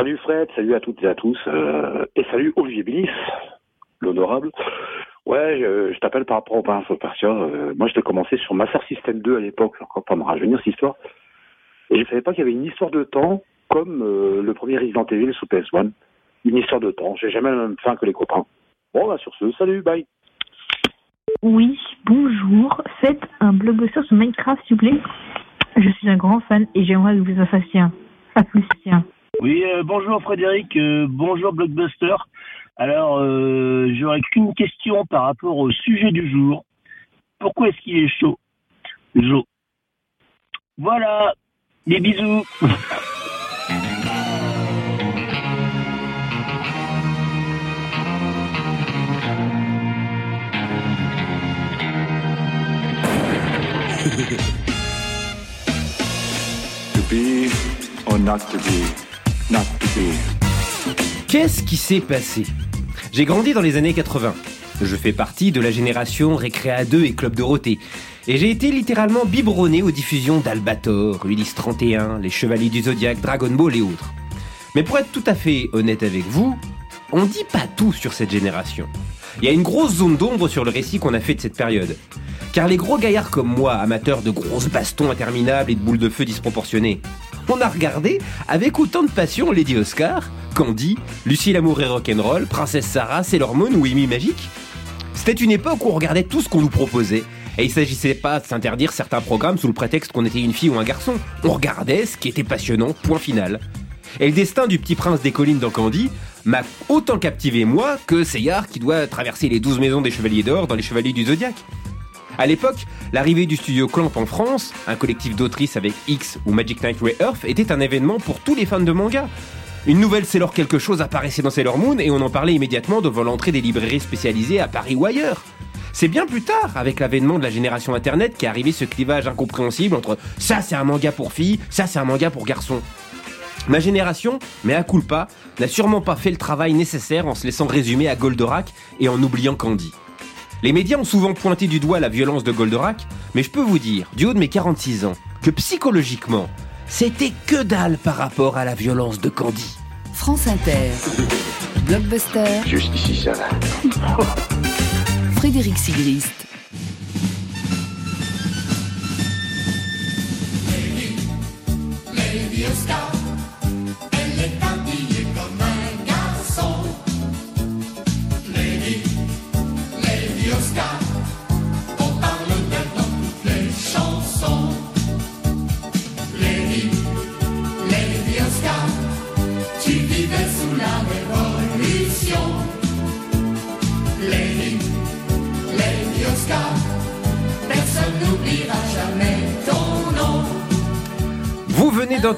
Salut Fred, salut à toutes et à tous, euh, et salut Olivier Bilis, l'honorable. Ouais, je, je t'appelle par rapport au Prince Persia. Euh, moi, j'étais commencé sur Master System 2 à l'époque, encore pas me rajeunir cette histoire. Et je savais pas qu'il y avait une histoire de temps comme euh, le premier Resident Evil sous PS1. Une histoire de temps. J'ai jamais la même fin que les copains. Bon, bah sur ce, salut, bye. Oui, bonjour. Faites un blockbuster sur Minecraft, s'il vous plaît. Je suis un grand fan et j'aimerais que vous en fassiez un. À plus, tiens. Oui, euh, bonjour Frédéric, euh, bonjour Blockbuster. Alors, euh, j'aurais qu'une question par rapport au sujet du jour. Pourquoi est-ce qu'il est chaud? Jo. Voilà, des bisous. To be or not to be. Qu'est-ce qui s'est passé? J'ai grandi dans les années 80. Je fais partie de la génération Récréa 2 et Club Dorothée. Et j'ai été littéralement biberonné aux diffusions d'Albator, Ulysse 31, Les Chevaliers du Zodiaque, Dragon Ball et autres. Mais pour être tout à fait honnête avec vous, on dit pas tout sur cette génération. Il y a une grosse zone d'ombre sur le récit qu'on a fait de cette période. Car les gros gaillards comme moi, amateurs de grosses bastons interminables et de boules de feu disproportionnées, on a regardé avec autant de passion Lady Oscar, Candy, Lucie l'amour et rock'n'roll, Princesse Sarah, Sailor Moon ou Amy Magique. C'était une époque où on regardait tout ce qu'on nous proposait. Et il s'agissait pas de s'interdire certains programmes sous le prétexte qu'on était une fille ou un garçon. On regardait ce qui était passionnant, point final. Et le destin du petit prince des collines dans Candy m'a autant captivé moi que Seyard qui doit traverser les douze maisons des chevaliers d'or dans les chevaliers du zodiaque. À l'époque, l'arrivée du studio Clamp en France, un collectif d'autrices avec X ou Magic Knight Ray Earth, était un événement pour tous les fans de manga. Une nouvelle Sailor quelque chose apparaissait dans Sailor Moon et on en parlait immédiatement devant l'entrée des librairies spécialisées à Paris ou ailleurs. C'est bien plus tard, avec l'avènement de la génération Internet, qu'est arrivé ce clivage incompréhensible entre ça c'est un manga pour filles, ça c'est un manga pour garçons. Ma génération, mais à culpa, n'a sûrement pas fait le travail nécessaire en se laissant résumer à Goldorak et en oubliant Candy. Les médias ont souvent pointé du doigt la violence de Goldorak, mais je peux vous dire, du haut de mes 46 ans, que psychologiquement, c'était que dalle par rapport à la violence de Candy. France Inter. Blockbuster. Juste ici, ça va. Frédéric venez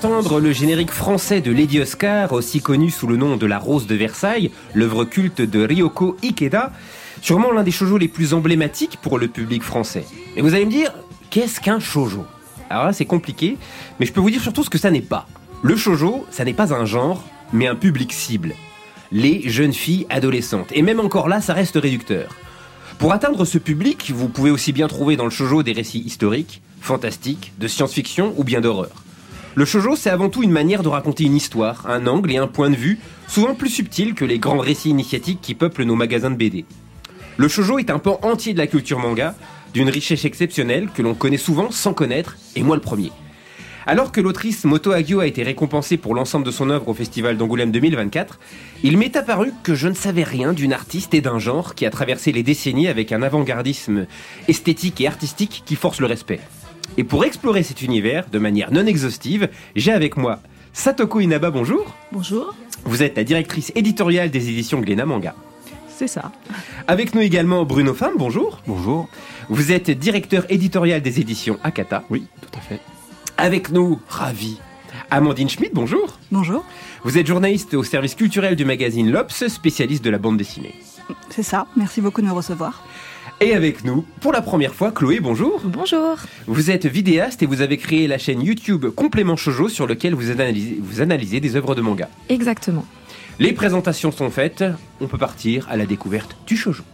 le générique français de Lady Oscar, aussi connu sous le nom de La Rose de Versailles, l'œuvre culte de Ryoko Ikeda, sûrement l'un des shoujo les plus emblématiques pour le public français. Et vous allez me dire, qu'est-ce qu'un shoujo? Alors là, c'est compliqué, mais je peux vous dire surtout ce que ça n'est pas. Le shoujo, ça n'est pas un genre, mais un public cible. Les jeunes filles adolescentes. Et même encore là, ça reste réducteur. Pour atteindre ce public, vous pouvez aussi bien trouver dans le shoujo des récits historiques, fantastiques, de science-fiction ou bien d'horreur. Le shoujo, c'est avant tout une manière de raconter une histoire, un angle et un point de vue, souvent plus subtil que les grands récits initiatiques qui peuplent nos magasins de BD. Le shoujo est un pan entier de la culture manga, d'une richesse exceptionnelle que l'on connaît souvent sans connaître, et moi le premier. Alors que l'autrice Moto Hagio a été récompensée pour l'ensemble de son œuvre au Festival d'Angoulême 2024, il m'est apparu que je ne savais rien d'une artiste et d'un genre qui a traversé les décennies avec un avant-gardisme esthétique et artistique qui force le respect. Et pour explorer cet univers de manière non exhaustive, j'ai avec moi Satoko Inaba, bonjour. Bonjour, Vous êtes la directrice éditoriale des éditions Glénat Manga. c'est ça. Avec nous également Bruno Femme, bonjour. Bonjour. Vous êtes directeur éditorial des éditions Akata. Oui, tout à fait. Avec nous, ravi. Amandine Schmidt, bonjour. Bonjour, Vous êtes journaliste au service culturel du magazine L'Obs, spécialiste de la bande dessinée. c'est ça. Merci beaucoup de me recevoir. Et avec nous, pour la première fois, Chloé, bonjour. Bonjour. Vous êtes vidéaste et vous avez créé la chaîne YouTube Complément Shoujo sur lequel vous analysez, vous analysez des œuvres de manga. Exactement. Les présentations sont faites, on peut partir à la découverte du shoujo.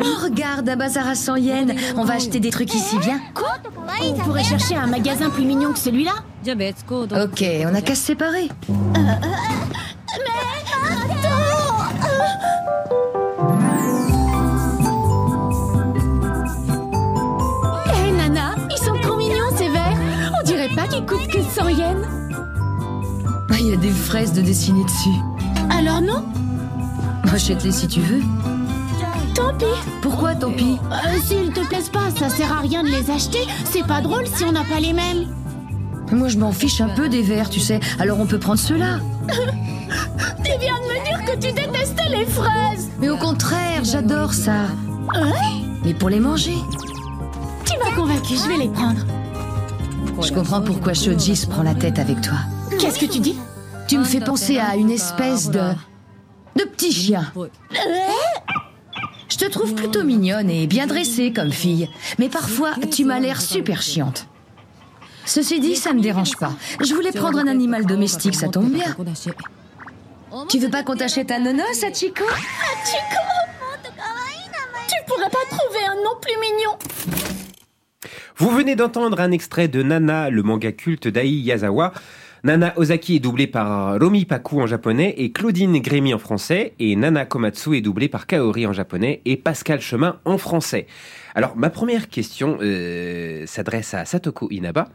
Oh, regarde, un bazar à 100 yens. On va acheter des trucs ici, viens. On pourrait chercher un magasin plus mignon que celui-là Ok, on a qu'à se séparer. Yen Ah, Il y a des fraises de dessiner dessus. Alors non Achète-les si tu veux. Tant pis. Pourquoi tant pis Euh, S'ils te plaisent pas, ça sert à rien de les acheter. C'est pas drôle si on n'a pas les mêmes. Moi, je m'en fiche un peu des verres, tu sais. Alors on peut prendre ceux-là. Tu viens de me dire que tu détestais les fraises. Mais au contraire, j'adore ça. Mais pour les manger. Tu m'as convaincu, je vais les prendre. Je comprends pourquoi Shoji se prend la tête avec toi. Qu'est-ce que tu dis? Tu me fais penser à une espèce de... de petit chien. Je te trouve plutôt mignonne et bien dressée comme fille. Mais parfois, tu m'as l'air super chiante. Ceci dit, ça me dérange pas. Je voulais prendre un animal domestique, ça tombe bien. Tu veux pas qu'on t'achète un nonos, Sachiko Chico Tu pourrais pas trouver un nom plus mignon Vous venez d'entendre un extrait de Nana, le manga culte d'Ai Yazawa. Nana Ozaki est doublée par Romi Paku en japonais et Claudine Grémy en français. Et Nana Komatsu est doublée par Kaori en japonais et Pascal Chemin en français. Alors, ma première question euh, s'adresse à Satoko Inaba.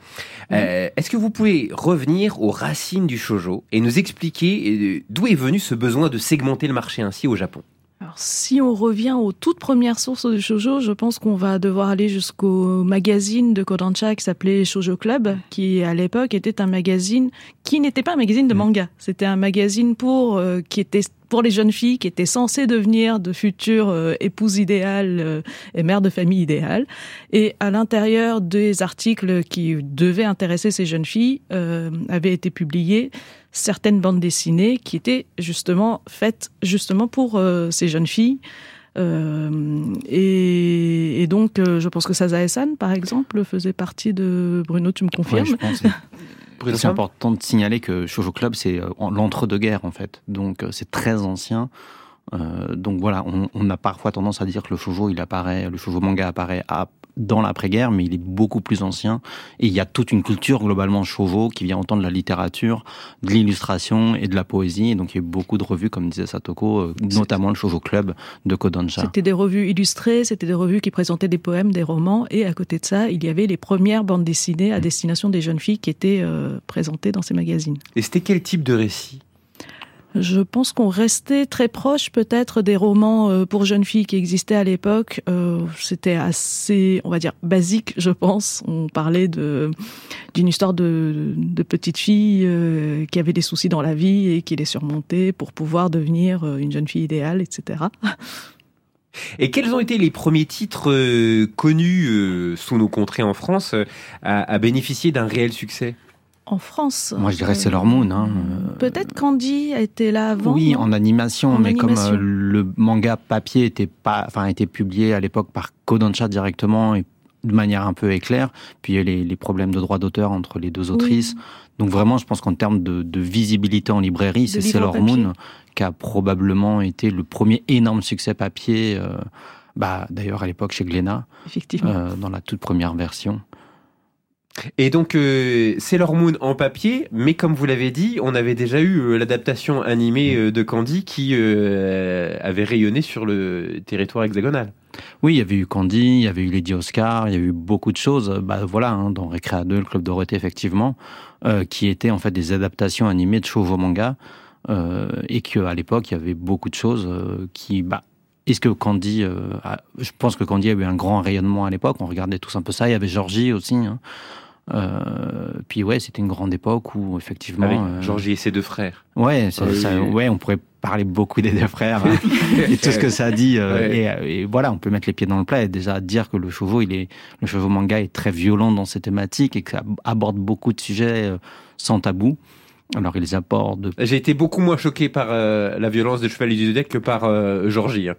Euh, Est-ce que vous pouvez revenir aux racines du shojo et nous expliquer euh, d'où est venu ce besoin de segmenter le marché ainsi au Japon? Alors, si on revient aux toutes premières sources de shoujo, je pense qu'on va devoir aller jusqu'au magazine de Kodansha qui s'appelait Shoujo Club, qui à l'époque était un magazine qui n'était pas un magazine de manga. C'était un magazine pour euh, qui était pour les jeunes filles qui étaient censées devenir de futures euh, épouses idéales euh, et mères de famille idéales. Et à l'intérieur des articles qui devaient intéresser ces jeunes filles, euh, avaient été publiés certaines bandes dessinées qui étaient justement faites justement pour euh, ces jeunes filles. Euh, et, et donc, je pense que Sazae-san, par exemple, faisait partie de Bruno. Tu me confirmes Ouais, je pense. C'est important de signaler que Shoujo Club, c'est euh, en- l'entre-deux-guerres, en fait. Donc, euh, c'est très ancien. Euh, donc voilà, on, on a parfois tendance à dire que le shoujo, il apparaît, le shoujo manga apparaît à- dans l'après-guerre, mais il est beaucoup plus ancien. Et il y a toute une culture globalement shoujo qui vient autant de la littérature, de l'illustration et de la poésie. Et donc il y a eu beaucoup de revues, comme disait Satoko, euh, notamment le Shoujo Club de Kodansha. C'était des revues illustrées, c'était des revues qui présentaient des poèmes, des romans, et à côté de ça, il y avait les premières bandes dessinées à destination des jeunes filles qui étaient euh, présentées dans ces magazines. Et c'était quel type de récit? Je pense qu'on restait très proche peut-être des romans euh, pour jeunes filles qui existaient à l'époque. Euh, C'était assez, on va dire, basique, je pense. On parlait d'une histoire de, petite fille euh, qui avait des soucis dans la vie et qui les surmontait pour pouvoir devenir une jeune fille idéale, etc. Et quels ont été les premiers titres connus sous nos contrées en France à bénéficier d'un réel succès? En France. Moi, je dirais Sailor Moon. Hein. euh, Peut-être Candy a été là avant. oui, en animation, En mais animation. comme euh, le manga papier était pas, enfin, était publié à l'époque par Kodansha directement et de manière un peu éclair, puis il y a les, les problèmes de droit d'auteur entre les deux autrices. Donc vraiment, je pense qu'en termes de, de visibilité en librairie, c'est Sailor. Moon qui a probablement été le premier énorme succès papier. euh, bah, d'ailleurs à l'époque chez Glénat, Effectivement. euh, dans la toute première version. Et donc, euh, Sailor Moon en papier, mais comme vous l'avez dit, on avait déjà eu euh, l'adaptation animée euh, de Candy qui euh, avait rayonné sur le territoire hexagonal. Oui, il y avait eu Candy, il y avait eu Lady Oscar, il y a eu beaucoup de choses. Bah voilà, hein, dans Récréa 2, le Club Dorothée, effectivement, qui étaient en fait des adaptations animées de shoujo manga, et qu'à l'époque, il y avait beaucoup de choses qui... Bah, est-ce que Candy... euh, a- je pense que Candy a eu un grand rayonnement à l'époque, on regardait tous un peu ça, il y avait Georgie aussi. hein. Euh, puis ouais, c'était une grande époque où effectivement... Avec euh, Georgie et ses deux frères. Ouais, ça- oui. ça- ouais, on pourrait parler beaucoup des deux frères hein, et tout ce que ça dit. euh, Ouais. et, et voilà, on peut mettre les pieds dans le plat et déjà dire que le shoujo, il est, le shoujo manga est très violent dans ses thématiques et que ça aborde beaucoup de sujets euh, sans tabou. Alors ils abordent. J'ai été beaucoup moins choqué par euh, la violence de Chevalier du Zodiac que par euh, Georgie. hein.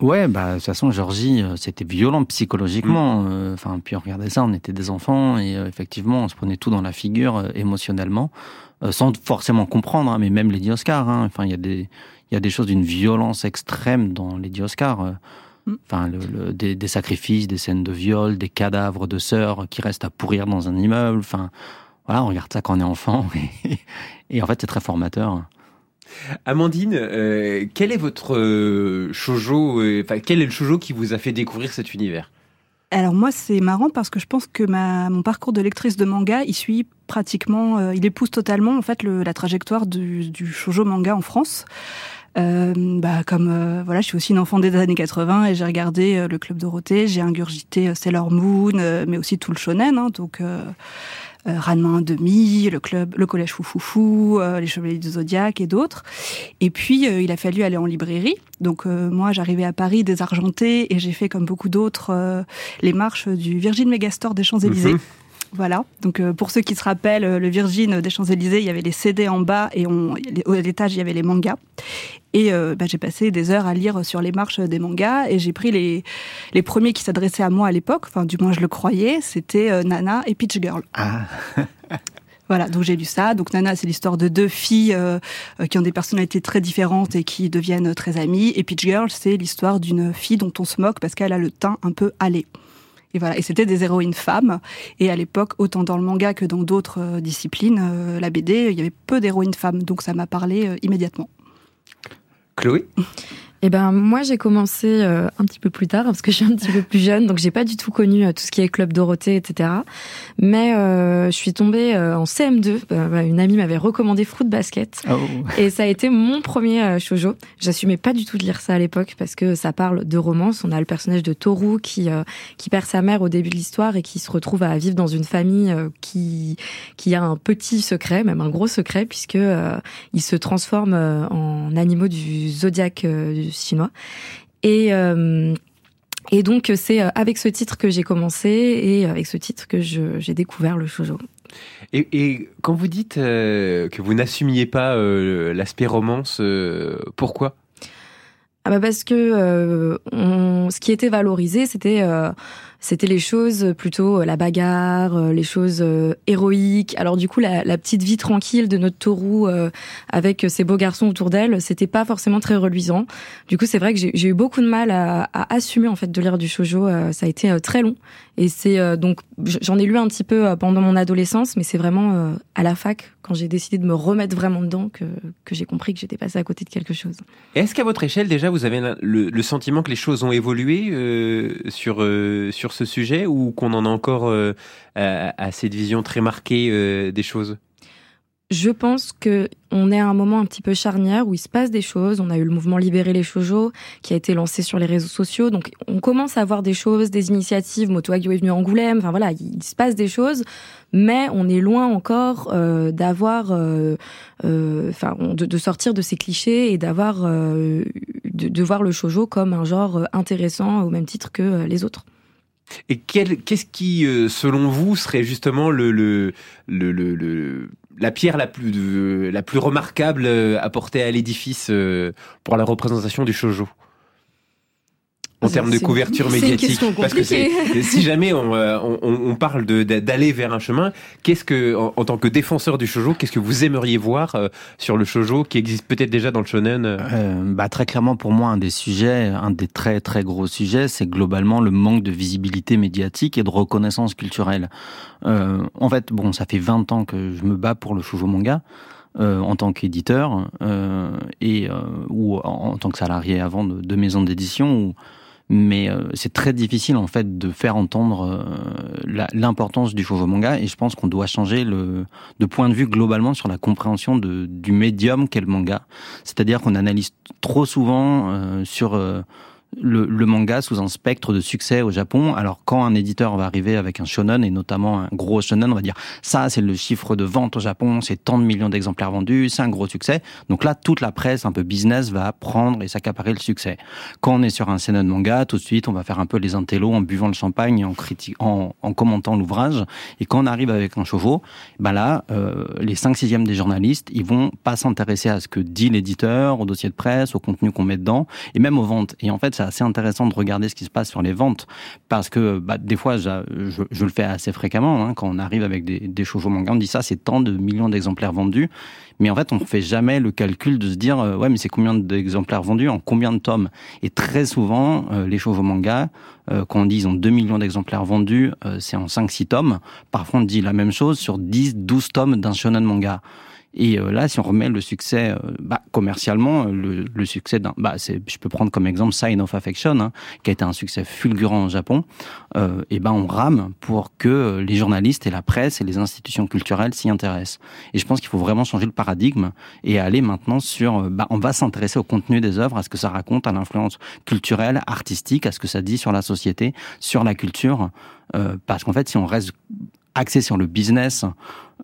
Ouais, bah de toute façon, Georgie, euh, c'était violent psychologiquement. euh, Enfin, puis on regardait ça, on était des enfants et euh, effectivement, on se prenait tout dans la figure euh, émotionnellement, euh, sans forcément comprendre. hein, mais même Lady Oscar, hein, enfin, il y a des, il y a des choses d'une violence extrême dans Lady Oscar. euh, Mm. Enfin, le, le- des, des sacrifices, des scènes de viol, des cadavres de sœurs qui restent à pourrir dans un immeuble. Enfin, voilà, on regarde ça quand on est enfant et, et en fait, c'est très formateur. Amandine, euh, quel est votre euh, shoujo, euh, enfin quel est le shoujo qui vous a fait découvrir cet univers? Alors moi, c'est marrant parce que je pense que ma, mon parcours de lectrice de manga, il suit pratiquement, euh, il épouse totalement en fait le, la trajectoire du, du shoujo manga en France. Euh, bah, comme euh, voilà, je suis aussi une enfant des années 80 et j'ai regardé euh, le Club Dorothée, j'ai ingurgité euh, Sailor Moon, mais aussi tout le shonen, hein, donc euh, Ranma demi, le club, le collège Foufoufou, euh, les Chevaliers du Zodiaque et d'autres. Et puis euh, il a fallu aller en librairie. Donc moi j'arrivais à Paris désargenté et j'ai fait comme beaucoup d'autres les marches du Virgin Megastore des Champs-Élysées. Mhm. Voilà. Donc euh, pour ceux qui se rappellent, euh, le Virgin des Champs-Élysées, il y avait les CD en bas et on, à l'étage il y avait les mangas. Et euh, bah, j'ai passé des heures à lire sur les marches des mangas et j'ai pris les, les premiers qui s'adressaient à moi à l'époque, enfin du moins je le croyais, c'était Nana et Peach Girl. Ah. Voilà, donc j'ai lu ça. Donc Nana, c'est l'histoire de deux filles euh, qui ont des personnalités très différentes et qui deviennent très amies. Et Peach Girl, c'est l'histoire d'une fille dont on se moque parce qu'elle a le teint un peu allé. Et voilà, et c'était des héroïnes femmes. Et à l'époque, autant dans le manga que dans d'autres euh, disciplines, euh, la BD, il y avait peu d'héroïnes femmes, donc ça m'a parlé euh, immédiatement. Chloé? Eh ben moi j'ai commencé euh, un petit peu plus tard parce que je suis un petit peu plus jeune donc j'ai pas du tout connu euh, tout ce qui est club Dorothée etc. Mais euh, je suis tombée euh, en CM2. Bah, une amie m'avait recommandé Fruit Basket Oh. et ça a été mon premier euh, shoujo. J'assumais pas du tout de lire ça à l'époque parce que ça parle de romance. On a le personnage de Toru qui euh, qui perd sa mère au début de l'histoire et qui se retrouve à vivre dans une famille euh, qui qui a un petit secret, même un gros secret puisque euh, il se transforme euh, en animaux du zodiaque euh, du chinois. Et euh, et donc c'est euh, avec ce titre que j'ai commencé et avec ce titre que j'ai découvert le shoujo. Et, et quand vous dites euh, que vous n'assumiez pas euh, l'aspect romance, euh, pourquoi? Ah bah parce que on, ce qui était valorisé, c'était c'était les choses plutôt euh, la bagarre, euh, les choses euh, héroïques. Alors du coup, la, la petite vie tranquille de notre taureau avec ces beaux garçons autour d'elle, c'était pas forcément très reluisant. Du coup, c'est vrai que j'ai eu beaucoup de mal à, à assumer en fait de lire du shojo. euh, ça a été très long et c'est euh, donc j'en ai lu un petit peu euh, pendant mon adolescence, mais c'est vraiment euh, à la fac quand j'ai décidé de me remettre vraiment dedans que que j'ai compris que j'étais passée à côté de quelque chose. Est-ce qu'à votre échelle, déjà, vous avez le, le sentiment que les choses ont évolué euh, sur, euh, sur ce sujet ou qu'on en a encore euh, à, à cette vision très marquée des choses? Je pense que on est à un moment un petit peu charnière où il se passe des choses. On a eu le mouvement Libérer les shoujo qui a été lancé sur les réseaux sociaux. Donc on commence à voir des choses, des initiatives. Moto Hagio est venu à Angoulême. Enfin voilà, il se passe des choses, mais on est loin encore euh, d'avoir, euh, euh, enfin, de, sortir de ces clichés et d'avoir, de, voir le shoujo comme un genre intéressant au même titre que les autres. Et qu'est-ce qui, selon vous, serait justement le- la pierre la plus, la plus remarquable euh, apportée à l'édifice euh, pour la représentation du shoujo en termes de couverture médiatique, parce que si jamais on, euh, on, on parle de, d'aller vers un chemin, qu'est-ce que, en, en tant que défenseur du shoujo, qu'est-ce que vous aimeriez voir euh, sur le shoujo qui existe peut-être déjà dans le shonen euh? Euh, bah, très clairement, pour moi, un des sujets, un des très très gros sujets, c'est globalement le manque de visibilité médiatique et de reconnaissance culturelle. Euh, en fait, bon, ça fait 20 ans que je me bats pour le shoujo manga. euh, en tant qu'éditeur euh, et euh, ou en, en tant que salarié avant de, de maison d'édition ou mais euh, c'est très difficile en fait de faire entendre euh, l'importance du shoujo manga et je pense qu'on doit changer le de point de vue globalement sur la compréhension de, du médium qu'est le manga. C'est-à-dire qu'on analyse trop souvent euh, sur euh, le, manga sous un spectre de succès au Japon. Alors quand un éditeur va arriver avec un shonen et notamment un gros shonen, on va dire ça c'est le chiffre de vente au Japon, c'est tant de millions d'exemplaires vendus, c'est un gros succès. Donc là toute la presse un peu business va prendre et s'accaparer le succès. Quand on est sur un seinen manga, tout de suite on va faire un peu les intellos en buvant le champagne en, en, en commentant l'ouvrage. Et quand on arrive avec un chauveau, ben là euh, les 5 sixièmes des journalistes ils vont pas s'intéresser à ce que dit l'éditeur, au dossier de presse, au contenu qu'on met dedans et même aux ventes. Et en fait, c'est assez intéressant de regarder ce qui se passe sur les ventes parce que bah, des fois, je, le fais assez fréquemment hein, quand on arrive avec des, des shoujo manga, on dit ça, c'est tant de millions d'exemplaires vendus, mais en fait, on ne fait jamais le calcul de se dire euh, ouais, mais c'est combien d'exemplaires vendus en combien de tomes? Et très souvent, euh, les shoujo manga, euh, quand on dit ils ont 2 millions d'exemplaires vendus, euh, c'est en 5-6 tomes. Parfois, on dit la même chose sur 10, 12 tomes d'un shonen manga. Et euh, là, si on remet le succès, euh, bah, commercialement, le, le succès d'un, bah, je peux prendre comme exemple Sign of Affection, hein, qui a été un succès fulgurant au Japon. Euh, et ben, on rame pour que les journalistes et la presse et les institutions culturelles s'y intéressent. Et je pense qu'il faut vraiment changer le paradigme et aller maintenant sur, bah, on va s'intéresser au contenu des œuvres, à ce que ça raconte, à l'influence culturelle, artistique, à ce que ça dit sur la société, sur la culture. Euh, parce qu'en fait, si on reste axé sur le business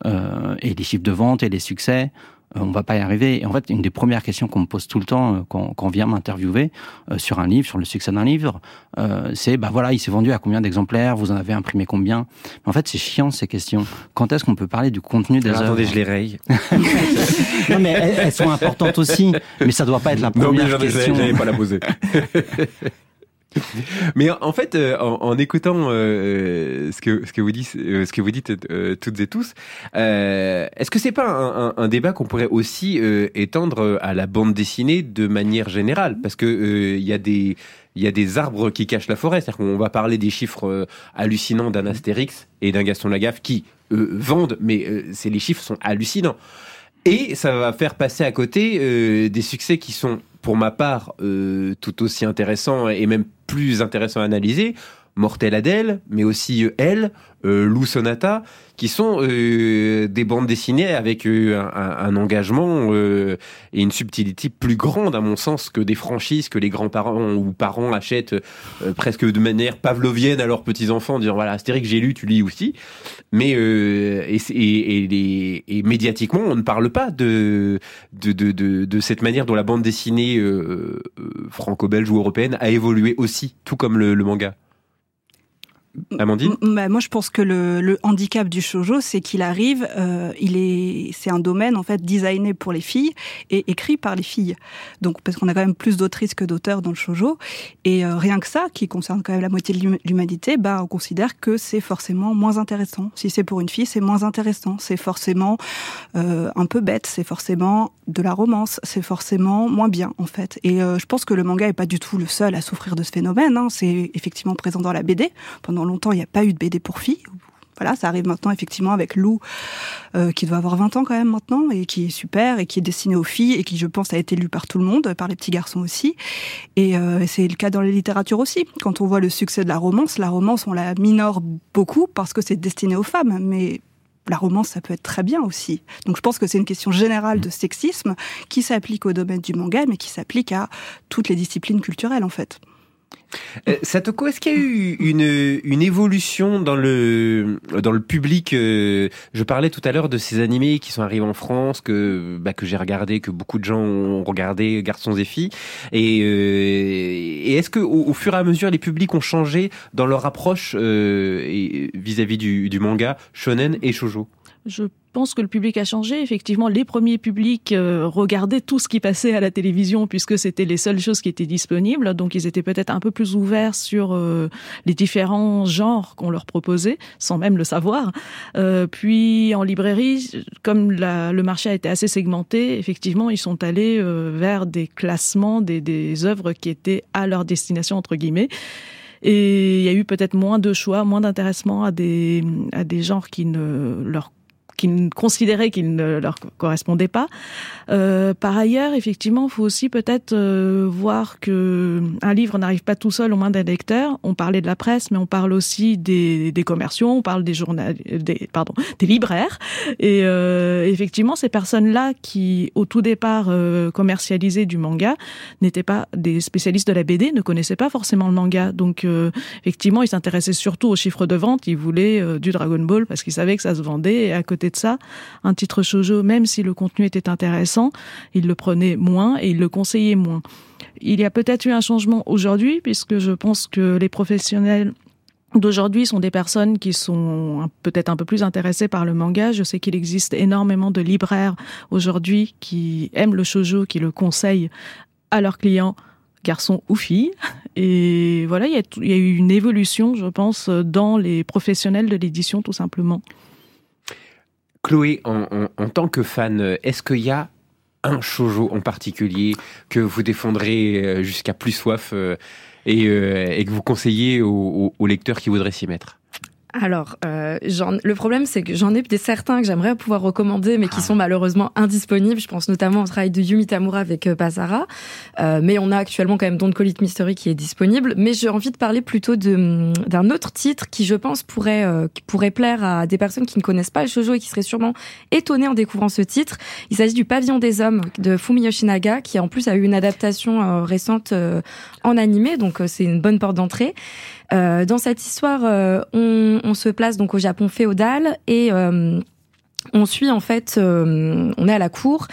euh, et les chiffres de vente et les succès, euh, on va pas y arriver. Et en fait, une des premières questions qu'on me pose tout le temps euh, quand, quand on vient m'interviewer euh, sur un livre, sur le succès d'un livre, euh, c'est bah voilà, il s'est vendu à combien d'exemplaires, vous en avez imprimé combien? Mais en fait, c'est chiant ces questions. Quand est-ce qu'on peut parler du contenu des Alors, œuvres? attendez, je les raye. non mais elles, elles sont importantes aussi, mais ça doit pas être la Non, mais première j'en ai- question. j'allais pas la poser. Mais en fait, euh, en, écoutant euh, ce que ce que vous dites, euh, ce que vous dites toutes et tous, est-ce que c'est pas un, débat qu'on pourrait aussi étendre à la bande dessinée de manière générale? Parce que il y a des y a des arbres qui cachent la forêt. C'est-à-dire qu'on va parler des chiffres hallucinants d'un Astérix et d'un Gaston Lagaffe qui vendent, mais les chiffres sont hallucinants. Et ça va faire passer à côté des succès qui sont, pour ma part, euh, tout aussi intéressants et même plus intéressants à analyser. Mortel Adèle, mais aussi euh, Elle, euh, Lou Sonata, qui sont euh, des bandes dessinées avec un, engagement et une subtilité plus grande, à mon sens, que des franchises que les grands-parents ou parents achètent presque de manière pavlovienne à leurs petits-enfants, en disant voilà, Astérix, j'ai lu, tu lis aussi. Mais et, médiatiquement, on ne parle pas de, de, de, cette manière dont la bande dessinée franco-belge ou européenne a évolué aussi, tout comme le manga. Amandine bah, moi, je pense que le, handicap du shojo, c'est qu'il arrive, euh, il est, c'est un domaine en fait designé pour les filles et écrit par les filles. Donc, parce qu'on a quand même plus d'autrices que d'auteurs dans le shojo, et euh, rien que ça, qui concerne quand même la moitié de l'hum- l'humanité, bah, on considère que c'est forcément moins intéressant. Si c'est pour une fille, c'est moins intéressant. C'est forcément euh, un peu bête. C'est forcément de la romance. C'est forcément moins bien en fait. Et je pense que le manga est pas du tout le seul à souffrir de ce phénomène. hein. C'est effectivement présent dans la BD. Pendant longtemps, il n'y a pas eu de BD pour filles. Voilà, ça arrive maintenant effectivement avec Lou, euh, qui doit avoir 20 ans quand même maintenant, et qui est super, et qui est destiné aux filles, et qui, je pense, a été lu par tout le monde, par les petits garçons aussi. Et euh, c'est le cas dans la littérature aussi. Quand on voit le succès de la romance, la romance, on la minore beaucoup parce que c'est destiné aux femmes, mais la romance, ça peut être très bien aussi. Donc je pense que c'est une question générale de sexisme qui s'applique au domaine du manga, mais qui s'applique à toutes les disciplines culturelles en fait. Euh, Satoko, est-ce qu'il y a eu une, une évolution dans le, dans le public euh, Je parlais tout à l'heure de ces animés qui sont arrivés en France, que, bah, que j'ai regardé, que beaucoup de gens ont regardé, garçons et filles. Et, euh, est-ce que au, fur et à mesure, les publics ont changé dans leur approche euh, et- vis-à-vis du, du manga, shonen et shoujo? Je pense que le public a changé. Effectivement, les premiers publics euh, regardaient tout ce qui passait à la télévision puisque c'était les seules choses qui étaient disponibles. Donc, ils étaient peut-être un peu plus ouverts sur euh, les différents genres qu'on leur proposait, sans même le savoir. Euh, puis, en librairie, comme le marché a été assez segmenté, effectivement, ils sont allés vers des classements des, des œuvres qui étaient à leur destination entre guillemets. Et il y a eu peut-être moins de choix, moins d'intéressement à des, à des genres qui ne leur qu'ils considéraient qu'ils ne leur correspondaient pas. Euh, par ailleurs, effectivement, il faut aussi peut-être euh, voir que un livre n'arrive pas tout seul aux mains d'un lecteur. On parlait de la presse, mais on parle aussi des, des commerciaux, on parle des journal, des pardon, des libraires. Et euh, effectivement, ces personnes-là qui, au tout départ, euh, commercialisaient du manga, n'étaient pas des spécialistes de la BD, ne connaissaient pas forcément le manga. Donc, euh, effectivement, ils s'intéressaient surtout aux chiffres de vente. Ils voulaient euh, du Dragon Ball parce qu'ils savaient que ça se vendait. À côté de ça, un titre shoujo, même si le contenu était intéressant, ils le prenaient moins et ils le conseillaient moins. Il y a peut-être eu un changement aujourd'hui, puisque je pense que les professionnels d'aujourd'hui sont des personnes qui sont peut-être un peu plus intéressées par le manga. Je sais qu'il existe énormément de libraires aujourd'hui qui aiment le shoujo, qui le conseillent à leurs clients garçons ou filles. Et voilà, il il y a eu une évolution, je pense, dans les professionnels de l'édition, tout simplement. Chloé, en, tant que fan, euh, est-ce qu'il y a un shoujo en particulier que vous défendrez euh, jusqu'à plus soif euh, et, que vous conseillez aux lecteurs qui voudraient s'y mettre? Alors, euh, le problème, c'est que j'en ai des certains que j'aimerais pouvoir recommander, mais qui ah. sont malheureusement indisponibles. Je pense notamment au travail de Yumi Tamura avec euh, Basara. Euh, mais on a actuellement quand même Don't Call It Mystery qui est disponible. Mais j'ai envie de parler plutôt hum, d'un autre titre qui, je pense, pourrait, euh, qui pourrait plaire à des personnes qui ne connaissent pas le shoujo et qui seraient sûrement étonnées en découvrant ce titre. Il s'agit du Pavillon des Hommes de Fumi Yoshinaga, qui en plus a eu une adaptation euh, récente en animé. Donc, c'est une bonne porte d'entrée. Euh, dans cette histoire, euh, on, on, se place donc au Japon féodal et euh, on suit en fait, on est à la cour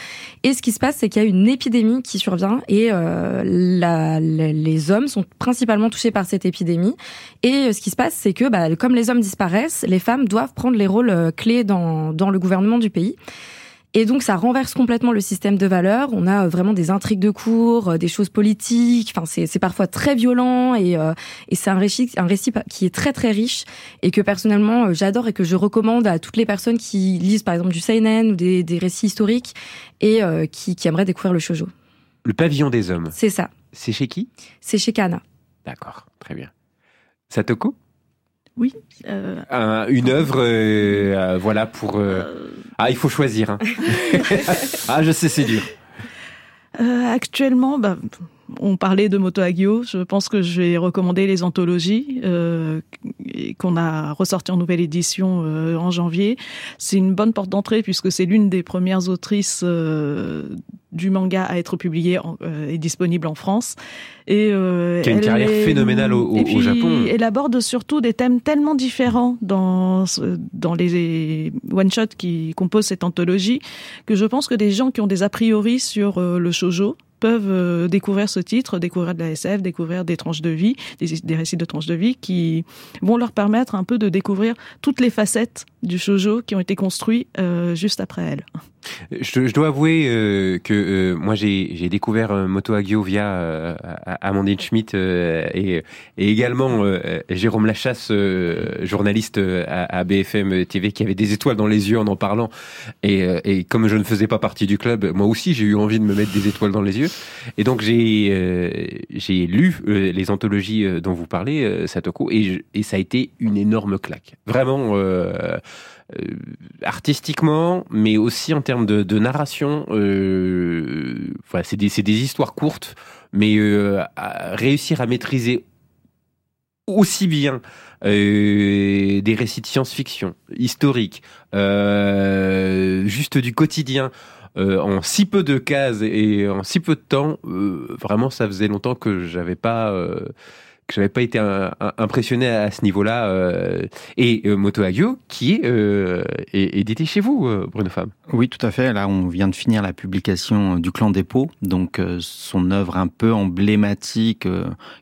et ce qui se passe, c'est qu'il y a une épidémie qui survient et la, les hommes sont principalement touchés par cette épidémie. Et ce qui se passe, c'est que bah, comme les hommes disparaissent, les femmes doivent prendre les rôles clés dans, dans le gouvernement du pays. Et donc ça renverse complètement le système de valeurs. On a euh, vraiment des intrigues de cours, euh, des choses politiques. Enfin, c'est parfois très violent et, euh, et c'est un récit, un récit qui est très très riche et que personnellement j'adore et que je recommande à toutes les personnes qui lisent par exemple du seinen ou des, des récits historiques et qui, qui aimeraient découvrir le shojo. Le pavillon des hommes. C'est ça. C'est chez qui? C'est chez Kana. D'accord, très bien. Satoko oui. Euh... une œuvre, euh, voilà, pour. Euh... Ah, il faut choisir. Hein. ah, je sais, c'est dur. Euh, actuellement, bah, on parlait de Moto Agio. Je pense que je vais recommander les anthologies euh, qu'on a ressorties en nouvelle édition euh, en janvier. C'est une bonne porte d'entrée puisque c'est l'une des premières autrices euh, du manga à être publiée euh, et disponible en France. Et euh, qui a une carrière phénoménale au, et au Japon. Elle aborde surtout des thèmes tellement différents dans dans les one shots qui composent cette anthologie que je pense que des gens qui ont des a priori sur le shojo peuvent euh, découvrir ce titre, découvrir de la SF, découvrir des tranches de vie, des, récits de tranches de vie qui vont leur permettre un peu de découvrir toutes les facettes du shoujo qui ont été construits euh, juste après elle. Je, je dois avouer euh, que euh, moi j'ai découvert euh, Moto Agio via euh, Amandine Schmidt et, et, également Jérôme Lachasse, journaliste à, à, BFM TV, qui avait des étoiles dans les yeux en en parlant. Et, et comme je ne faisais pas partie du club, moi aussi j'ai eu envie de me mettre des étoiles dans les yeux. Et donc j'ai j'ai lu les anthologies dont vous parlez, Satoko, et, et ça a été une énorme claque. Vraiment. Euh, artistiquement, mais aussi en termes de, narration. Euh, voilà, c'est des, histoires courtes, mais euh, réussir à maîtriser aussi bien des récits de science-fiction, historiques, juste du quotidien, en si peu de cases et en si peu de temps, vraiment ça faisait longtemps que j'avais pas que j'avais pas été impressionné à, ce niveau-là. Euh, et euh, Moto Agio, qui est, euh, édité chez vous, Bruno Femme. Oui, tout à fait. Là, on vient de finir la publication du Clan Dépôt, donc son œuvre un peu emblématique,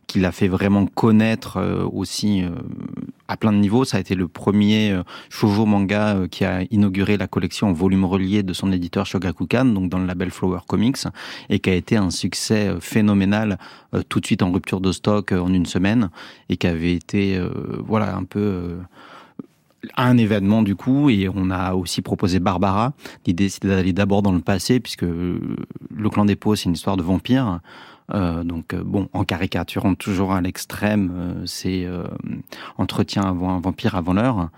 qui l'a fait vraiment connaître aussi à plein de niveaux. Ça a été le premier euh, shoujo manga euh, qui a inauguré la collection en volume relié de son éditeur Shogakukan, donc dans le label Flower Comics, et qui a été un succès euh, phénoménal tout de suite en rupture de stock en une semaine, et qui avait été voilà un peu un événement du coup et on a aussi proposé Barbara. L'idée c'était d'aller d'abord dans le passé puisque le clan des pots c'est une histoire de vampires euh, donc euh, bon, en caricaturant toujours à l'extrême, euh, c'est entretien avant un vampire avant l'heure.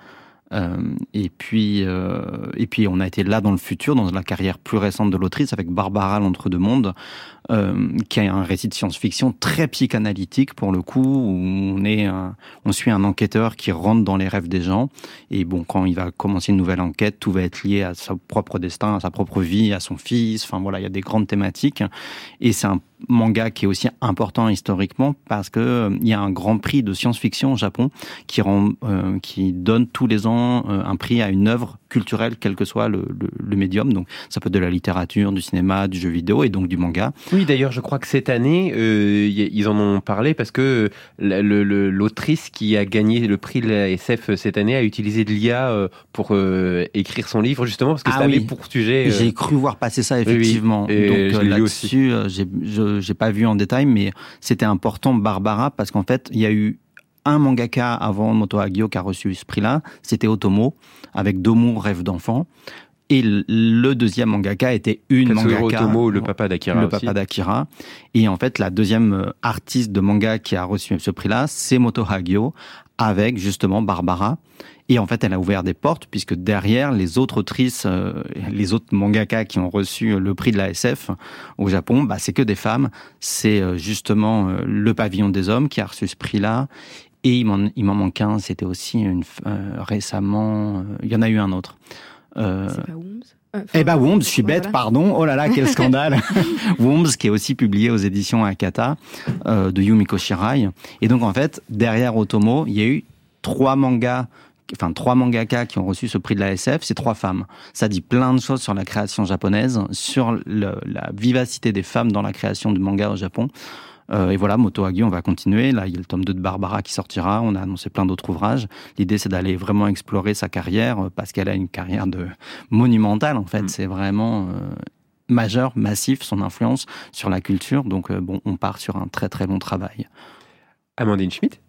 et puis, et puis, on a été là dans le futur, dans la carrière plus récente de l'autrice, avec Barbara l'entre-deux mondes, euh, qui a un récit de science-fiction très psychanalytique pour le coup, où on est, on suit un enquêteur qui rentre dans les rêves des gens. Et bon, quand il va commencer une nouvelle enquête, tout va être lié à son propre destin, à sa propre vie, à son fils. Enfin voilà, il y a des grandes thématiques. Et c'est un manga qui est aussi important historiquement parce que euh, il y a un grand prix de science-fiction au Japon qui rend, euh, qui donne tous les ans euh, un prix à une œuvre culturelle, quel que soit le, le, le, médium. Donc ça peut être de la littérature, du cinéma, du jeu vidéo et donc du manga. Oui, d'ailleurs, je crois que cette année, euh, ils en ont parlé parce que l'autrice qui a gagné le prix de la SF cette année a utilisé de l'IA pour écrire son livre justement parce que ah ça avait pour sujet. J'ai cru voir passer ça effectivement. Oui, Donc là-dessus, j'ai j'ai pas vu en détail, mais c'était important Barbara parce qu'en fait, il y a eu un mangaka avant Moto Hagio qui a reçu ce prix-là, c'était Otomo, avec Domo, Rêve d'enfant. Et le deuxième mangaka était une mangaka. Otomo, le papa d'Akira. Le papa d'Akira. Et en fait, la deuxième artiste de manga qui a reçu ce prix-là, c'est Moto Hagio, avec justement Barbara. Et en fait, elle a ouvert des portes puisque derrière les autres autrices, euh, les autres mangaka qui ont reçu le prix de la SF au Japon, bah, c'est que des femmes. C'est euh, justement euh, le pavillon des hommes qui a reçu ce prix-là. Et il m'en, manque un, c'était aussi une, euh, récemment, euh, il y en a eu un autre. Euh, C'est pas Worms eh ben Worms, je suis bête, voilà. pardon. Oh là là, quel scandale. Worms, qui est aussi publié aux éditions Akata euh, de Yumiko Shirai. Et donc en fait, derrière Otomo, il y a eu trois mangas, enfin trois mangaka qui ont reçu ce prix de la SF. C'est trois femmes. Ça dit plein de choses sur la création japonaise, sur le- la vivacité des femmes dans la création du manga au Japon. Euh, et voilà, Moto Hagi, on va continuer. Là, il y a le tome 2 de Barbara qui sortira. On a annoncé plein d'autres ouvrages. L'idée, c'est d'aller vraiment explorer sa carrière euh, parce qu'elle a une carrière de monumentale. En fait, c'est vraiment euh, majeur, massif, son influence sur la culture. Donc, euh, bon, on part sur un très très long travail. Amandine Schmidt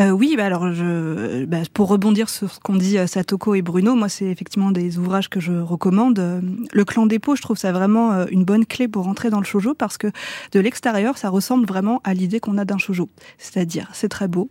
Euh, oui, bah alors je, bah, pour rebondir sur ce qu'ont dit euh, Satoko et Bruno, moi c'est effectivement des ouvrages que je recommande. Euh, Le Clan des Pots, je trouve ça vraiment euh, une bonne clé pour rentrer dans le shojo parce que de l'extérieur, ça ressemble vraiment à l'idée qu'on a d'un shojo. C'est-à-dire, c'est très beau,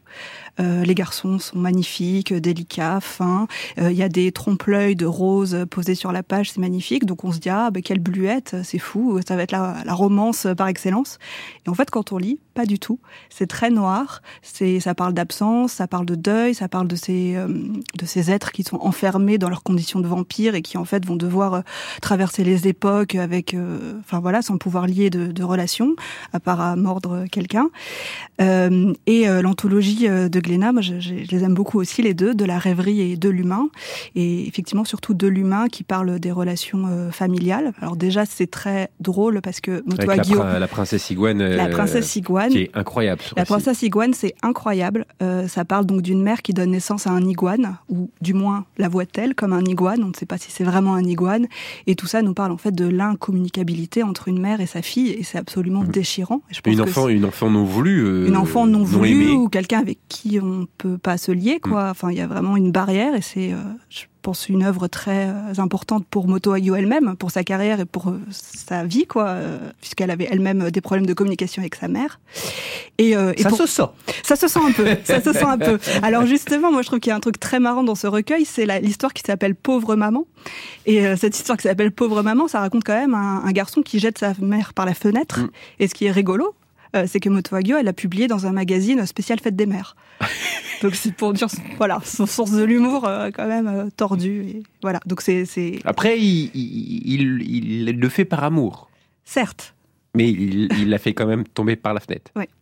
euh, les garçons sont magnifiques, délicats, fins. Euh, Il y a des trompe-l'œil de rose posés sur la page, c'est magnifique. Donc on se dit ah bah, quelle bluette, c'est fou, ça va être la, la romance par excellence. Et en fait, quand on lit, pas du tout. C'est très noir. C'est ça parle d'absence, ça parle de deuil, ça parle de ces euh, de ces êtres qui sont enfermés dans leurs conditions de vampires et qui en fait vont devoir euh, traverser les époques avec, euh, enfin voilà, sans pouvoir lier de, de relations, à part à mordre quelqu'un. Et l'anthologie de Glénat, moi je, les aime beaucoup aussi les deux, de la rêverie et de l'humain. Et effectivement surtout de l'humain qui parle des relations euh, familiales. Alors déjà c'est très drôle parce que la, la princesse Iguane. La euh, princesse Iguane. Qui est incroyable. La princesse iguane, c'est incroyable. Euh, ça parle donc d'une mère qui donne naissance à un iguane, ou du moins la voit-elle comme un iguane. On ne sait pas si c'est vraiment un iguane. Et tout ça nous parle en fait de l'incommunicabilité entre une mère et sa fille, et c'est absolument déchirant. Et je pense Une que enfant, c'est- une enfant non voulue. euh, une enfant non voulue aimée. ou quelqu'un avec qui on peut pas se lier quoi. Enfin, il y a vraiment une barrière et c'est, euh, je pense, une œuvre très euh, importante pour Moto Hagio elle-même, pour sa carrière et pour euh, sa vie quoi, euh, puisqu'elle avait elle-même des problèmes de communication avec sa mère. Et, euh, et Ça pour- se sent. ça se sent un peu. Ça se sent un peu. Alors justement, moi je trouve qu'il y a un truc très marrant dans ce recueil, c'est l'histoire qui s'appelle Pauvre maman. Et cette histoire qui s'appelle Pauvre maman, ça raconte quand même un, un garçon qui jette sa mère par la fenêtre. Et ce qui est rigolo, euh, c'est que Moto Hagio, elle a publié dans un magazine spécial Fête des mères. Donc c'est pour dire, voilà, son source de l'humour euh, quand même euh, tordu. Et voilà. Donc c'est, c'est Après, il, il, il- il le fait par amour. certes. Mais il l'a fait quand même tomber par la fenêtre. Ouais.「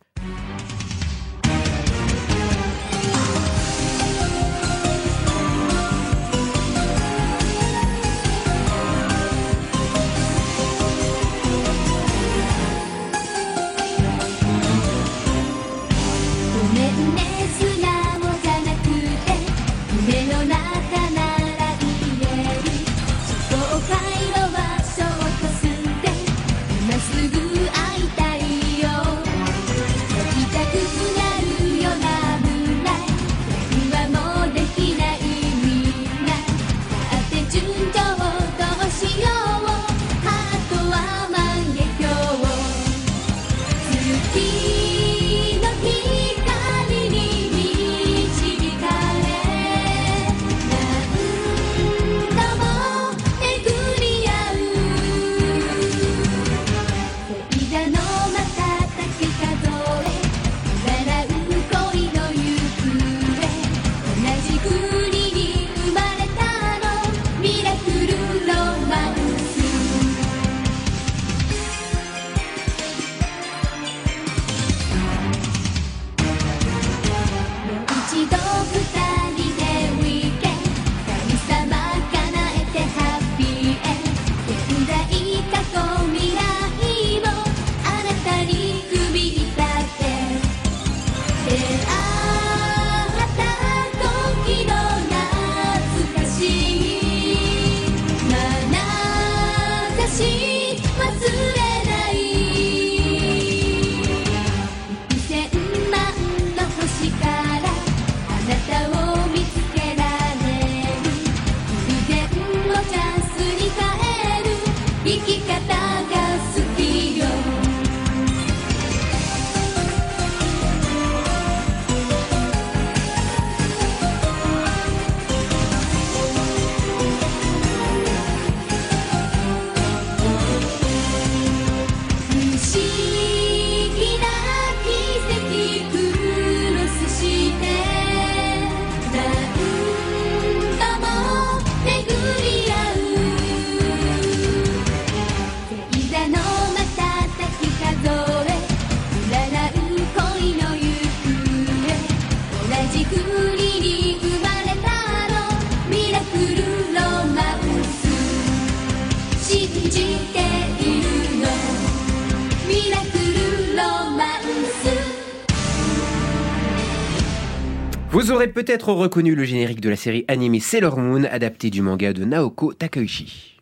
Vous aurez peut-être reconnu le générique de la série animée Sailor Moon, adapté du manga de Naoko Takeuchi.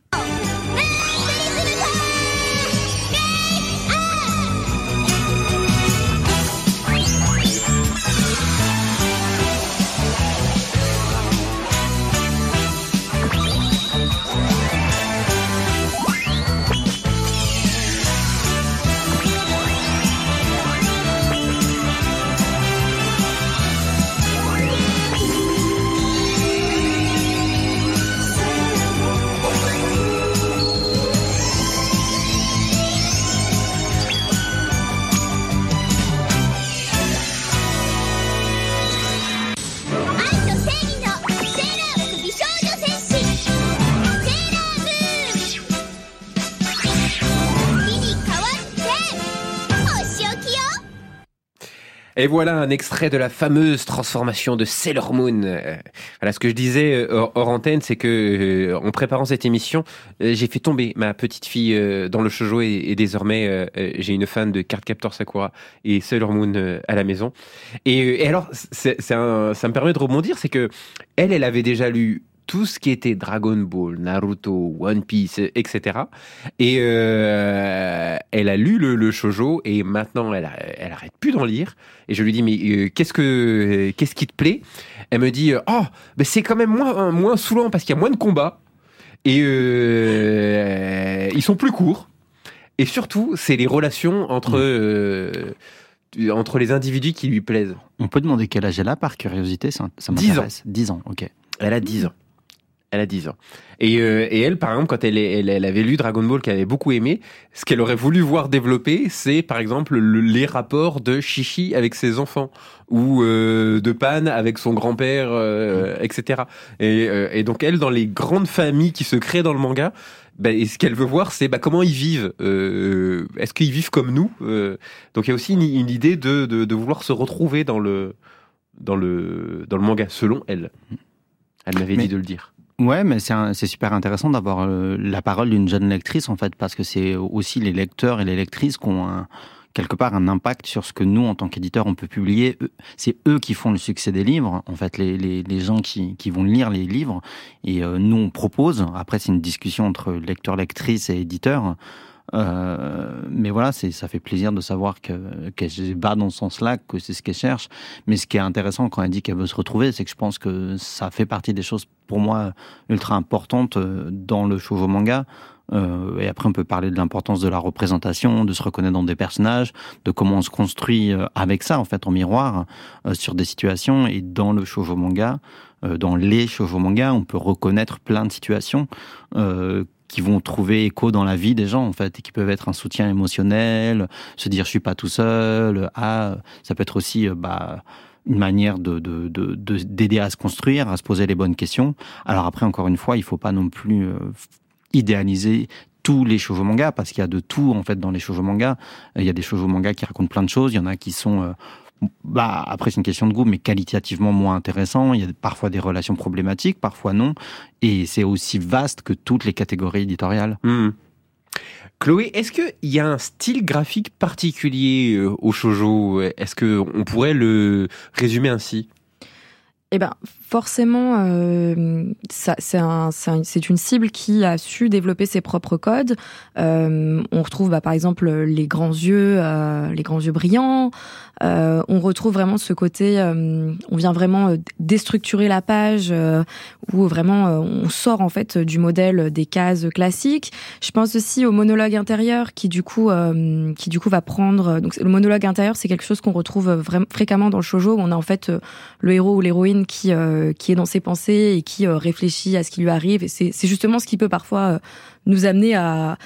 Et voilà un extrait de la fameuse transformation de Sailor Moon. Euh, Voilà ce que je disais euh, hors, antenne, c'est que euh, en préparant cette émission, j'ai fait tomber ma petite fille dans le shoujo et, désormais j'ai une fan de Cardcaptor Sakura et Sailor Moon à la maison. Et, et alors, un- ça me permet de rebondir, c'est que elle, elle avait déjà lu tout ce qui était Dragon Ball, Naruto, One Piece, etc. Et euh, elle a lu le, le shojo et maintenant elle, a- elle arrête plus d'en lire. Et je lui dis mais euh, qu'est-ce que qu'est-ce qui te plaît? Elle me dit oh mais c'est quand même moins moins saoulant parce qu'il y a moins de combats et euh, ils sont plus courts. Et surtout c'est les relations entre entre les individus qui lui plaisent. On peut demander quel âge elle a par curiosité, ça, ça 10 ans. m'intéresse. 10 ans, ok. Elle a 10 ans. Elle a 10 ans. Et, euh, et elle, par exemple, quand elle, est- elle, elle avait lu Dragon Ball qu'elle avait beaucoup aimé, ce qu'elle aurait voulu voir développer, c'est par exemple le- les rapports de Chichi avec ses enfants ou euh, de Pan avec son grand-père, euh, etc. Et, et donc elle, dans les grandes familles qui se créent dans le manga, bah, et ce qu'elle veut voir, c'est bah, comment ils vivent. Est-ce qu'ils vivent comme nous Donc il y a aussi une, une idée de, de, de vouloir se retrouver dans le dans le dans le manga, selon elle. Elle m'avait Mais- dit de le dire. Ouais, mais c'est super intéressant d'avoir euh, la parole d'une jeune lectrice, en fait, parce que c'est aussi les lecteurs et les lectrices qui ont un- quelque part un impact sur ce que nous, en tant qu'éditeurs, on peut publier. C'est eux qui font le succès des livres, en fait, les gens qui, qui vont lire les livres. Et euh, nous, on propose. Après, c'est une discussion entre lecteurs, lectrices et éditeurs. Euh, mais voilà, ça fait plaisir de savoir que qu'elle se bat dans ce sens-là, que c'est ce qu'elle cherche. Mais ce qui est intéressant quand elle dit qu'elle veut se retrouver, c'est que je pense que ça fait partie des choses pour moi ultra importantes euh, dans le shoujo manga. Euh, et après, on peut parler de l'importance de la représentation, de se reconnaître dans des personnages, de comment on se construit avec ça, en fait, en miroir, sur des situations. Et dans le shoujo manga, dans les shoujo manga, on peut reconnaître plein de situations qui vont trouver écho dans la vie des gens, en fait, et qui peuvent être un soutien émotionnel, se dire je suis pas tout seul. Ah, ça peut être aussi, euh, bah, une manière de de- de- de- d'aider à se construire, à se poser les bonnes questions. Alors après, encore une fois, il faut pas non plus euh, idéaliser tous les shoujo mangas parce qu'il y a de tout en fait dans les shoujo mangas. Euh, Il y a des shoujo mangas qui racontent plein de choses. Il y en a qui sont euh, bah après c'est une question de goût, mais qualitativement moins intéressants. Il y a parfois des relations problématiques, parfois non. Et c'est aussi vaste que toutes les catégories éditoriales. Hmm. Chloé, est-ce qu'il y a un style graphique particulier euh, au shoujo? Est-ce que on pourrait le résumer ainsi? Eh ben, forcément, euh, c'est un, un- une cible qui a su développer ses propres codes. Euh, on retrouve, bah, par exemple, les grands yeux, euh, les grands yeux brillants. Euh, on retrouve vraiment ce côté, euh, on vient vraiment euh, déstructurer la page, où vraiment on sort en fait du modèle des cases classiques. Je pense aussi au monologue intérieur qui du coup, qui du coup va prendre. Donc le monologue intérieur, c'est quelque chose qu'on retrouve vraiment fréquemment dans le shojo. Où on a en fait le héros ou l'héroïne qui euh, qui est dans ses pensées et qui euh, réfléchit à ce qui lui arrive. C'est justement ce qui peut parfois euh, nous amener à,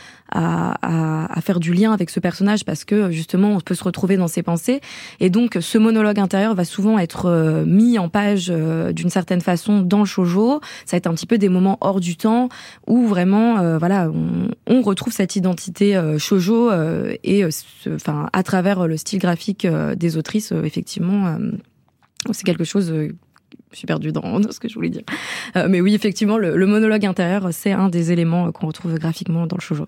faire du lien avec ce personnage parce que justement on peut se retrouver dans ses pensées et donc ce monologue intérieur va souvent être euh, mis en page euh, d'une certaine façon dans le shojo ça va être un petit peu des moments hors du temps où vraiment euh, voilà on, on retrouve cette identité euh, euh, et euh, enfin à travers le style graphique euh, des autrices euh, effectivement euh, c'est quelque chose euh, je suis perdue dans, ce que je voulais dire. Euh, mais oui, effectivement, le, monologue intérieur, c'est un des éléments euh, qu'on retrouve graphiquement dans le shoujo.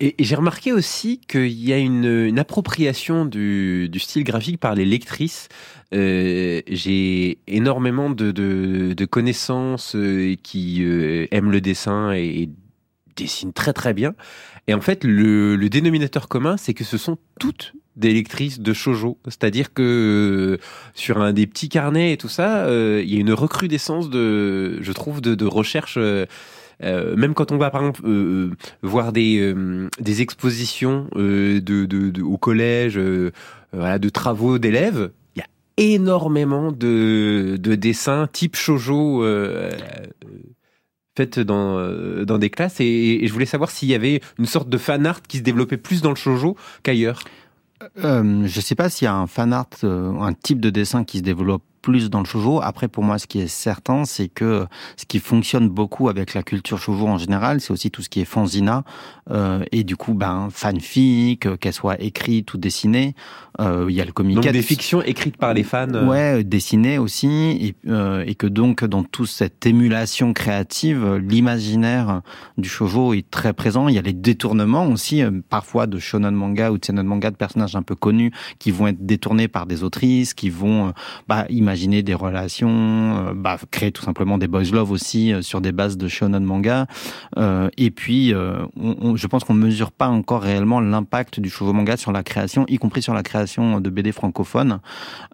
Et, et j'ai remarqué aussi qu'il y a une, appropriation du, style graphique par les lectrices. Euh, j'ai énormément de, connaissances qui aiment le dessin et, dessinent très très bien. Et en fait, le dénominateur commun, c'est que ce sont toutes des de shojo. C'est-à-dire que euh, sur un des petits carnets et tout ça, euh, il y a une recrudescence de, je trouve, de, recherche. euh, même quand on va par exemple voir des, des expositions de, de, au collège, de travaux d'élèves, il y a énormément de, de dessins type shojo faites dans, dans des classes et, et je voulais savoir s'il y avait une sorte de fan art qui se développait plus dans le shojo qu'ailleurs. Euh, je sais pas s'il y a un fan art, euh, un type de dessin qui se développe plus dans le shoujo. Après, pour moi, ce qui est certain, c'est que ce qui fonctionne beaucoup avec la culture shoujo en général, c'est aussi tout ce qui est fanzina euh, et du coup, ben fanfic, euh, qu'elle soit écrite ou dessinée. Euh, Il y a le comic. Donc des fictions écrites par les fans. Ouais, dessinées aussi, et, euh, et que donc dans toute cette émulation créative, l'imaginaire du shoujo est très présent. Il y a les détournements aussi, parfois de shonen manga ou de seinen manga de personnages un peu connus qui vont être détournés par des autrices, qui vont bah, imaginer des relations, euh, bah, créer tout simplement des boys love aussi euh, sur des bases de shonen manga. Euh, et puis, on, on- je pense qu'on mesure pas encore réellement l'impact du shoujo manga sur la création, y compris sur la création de BD francophones.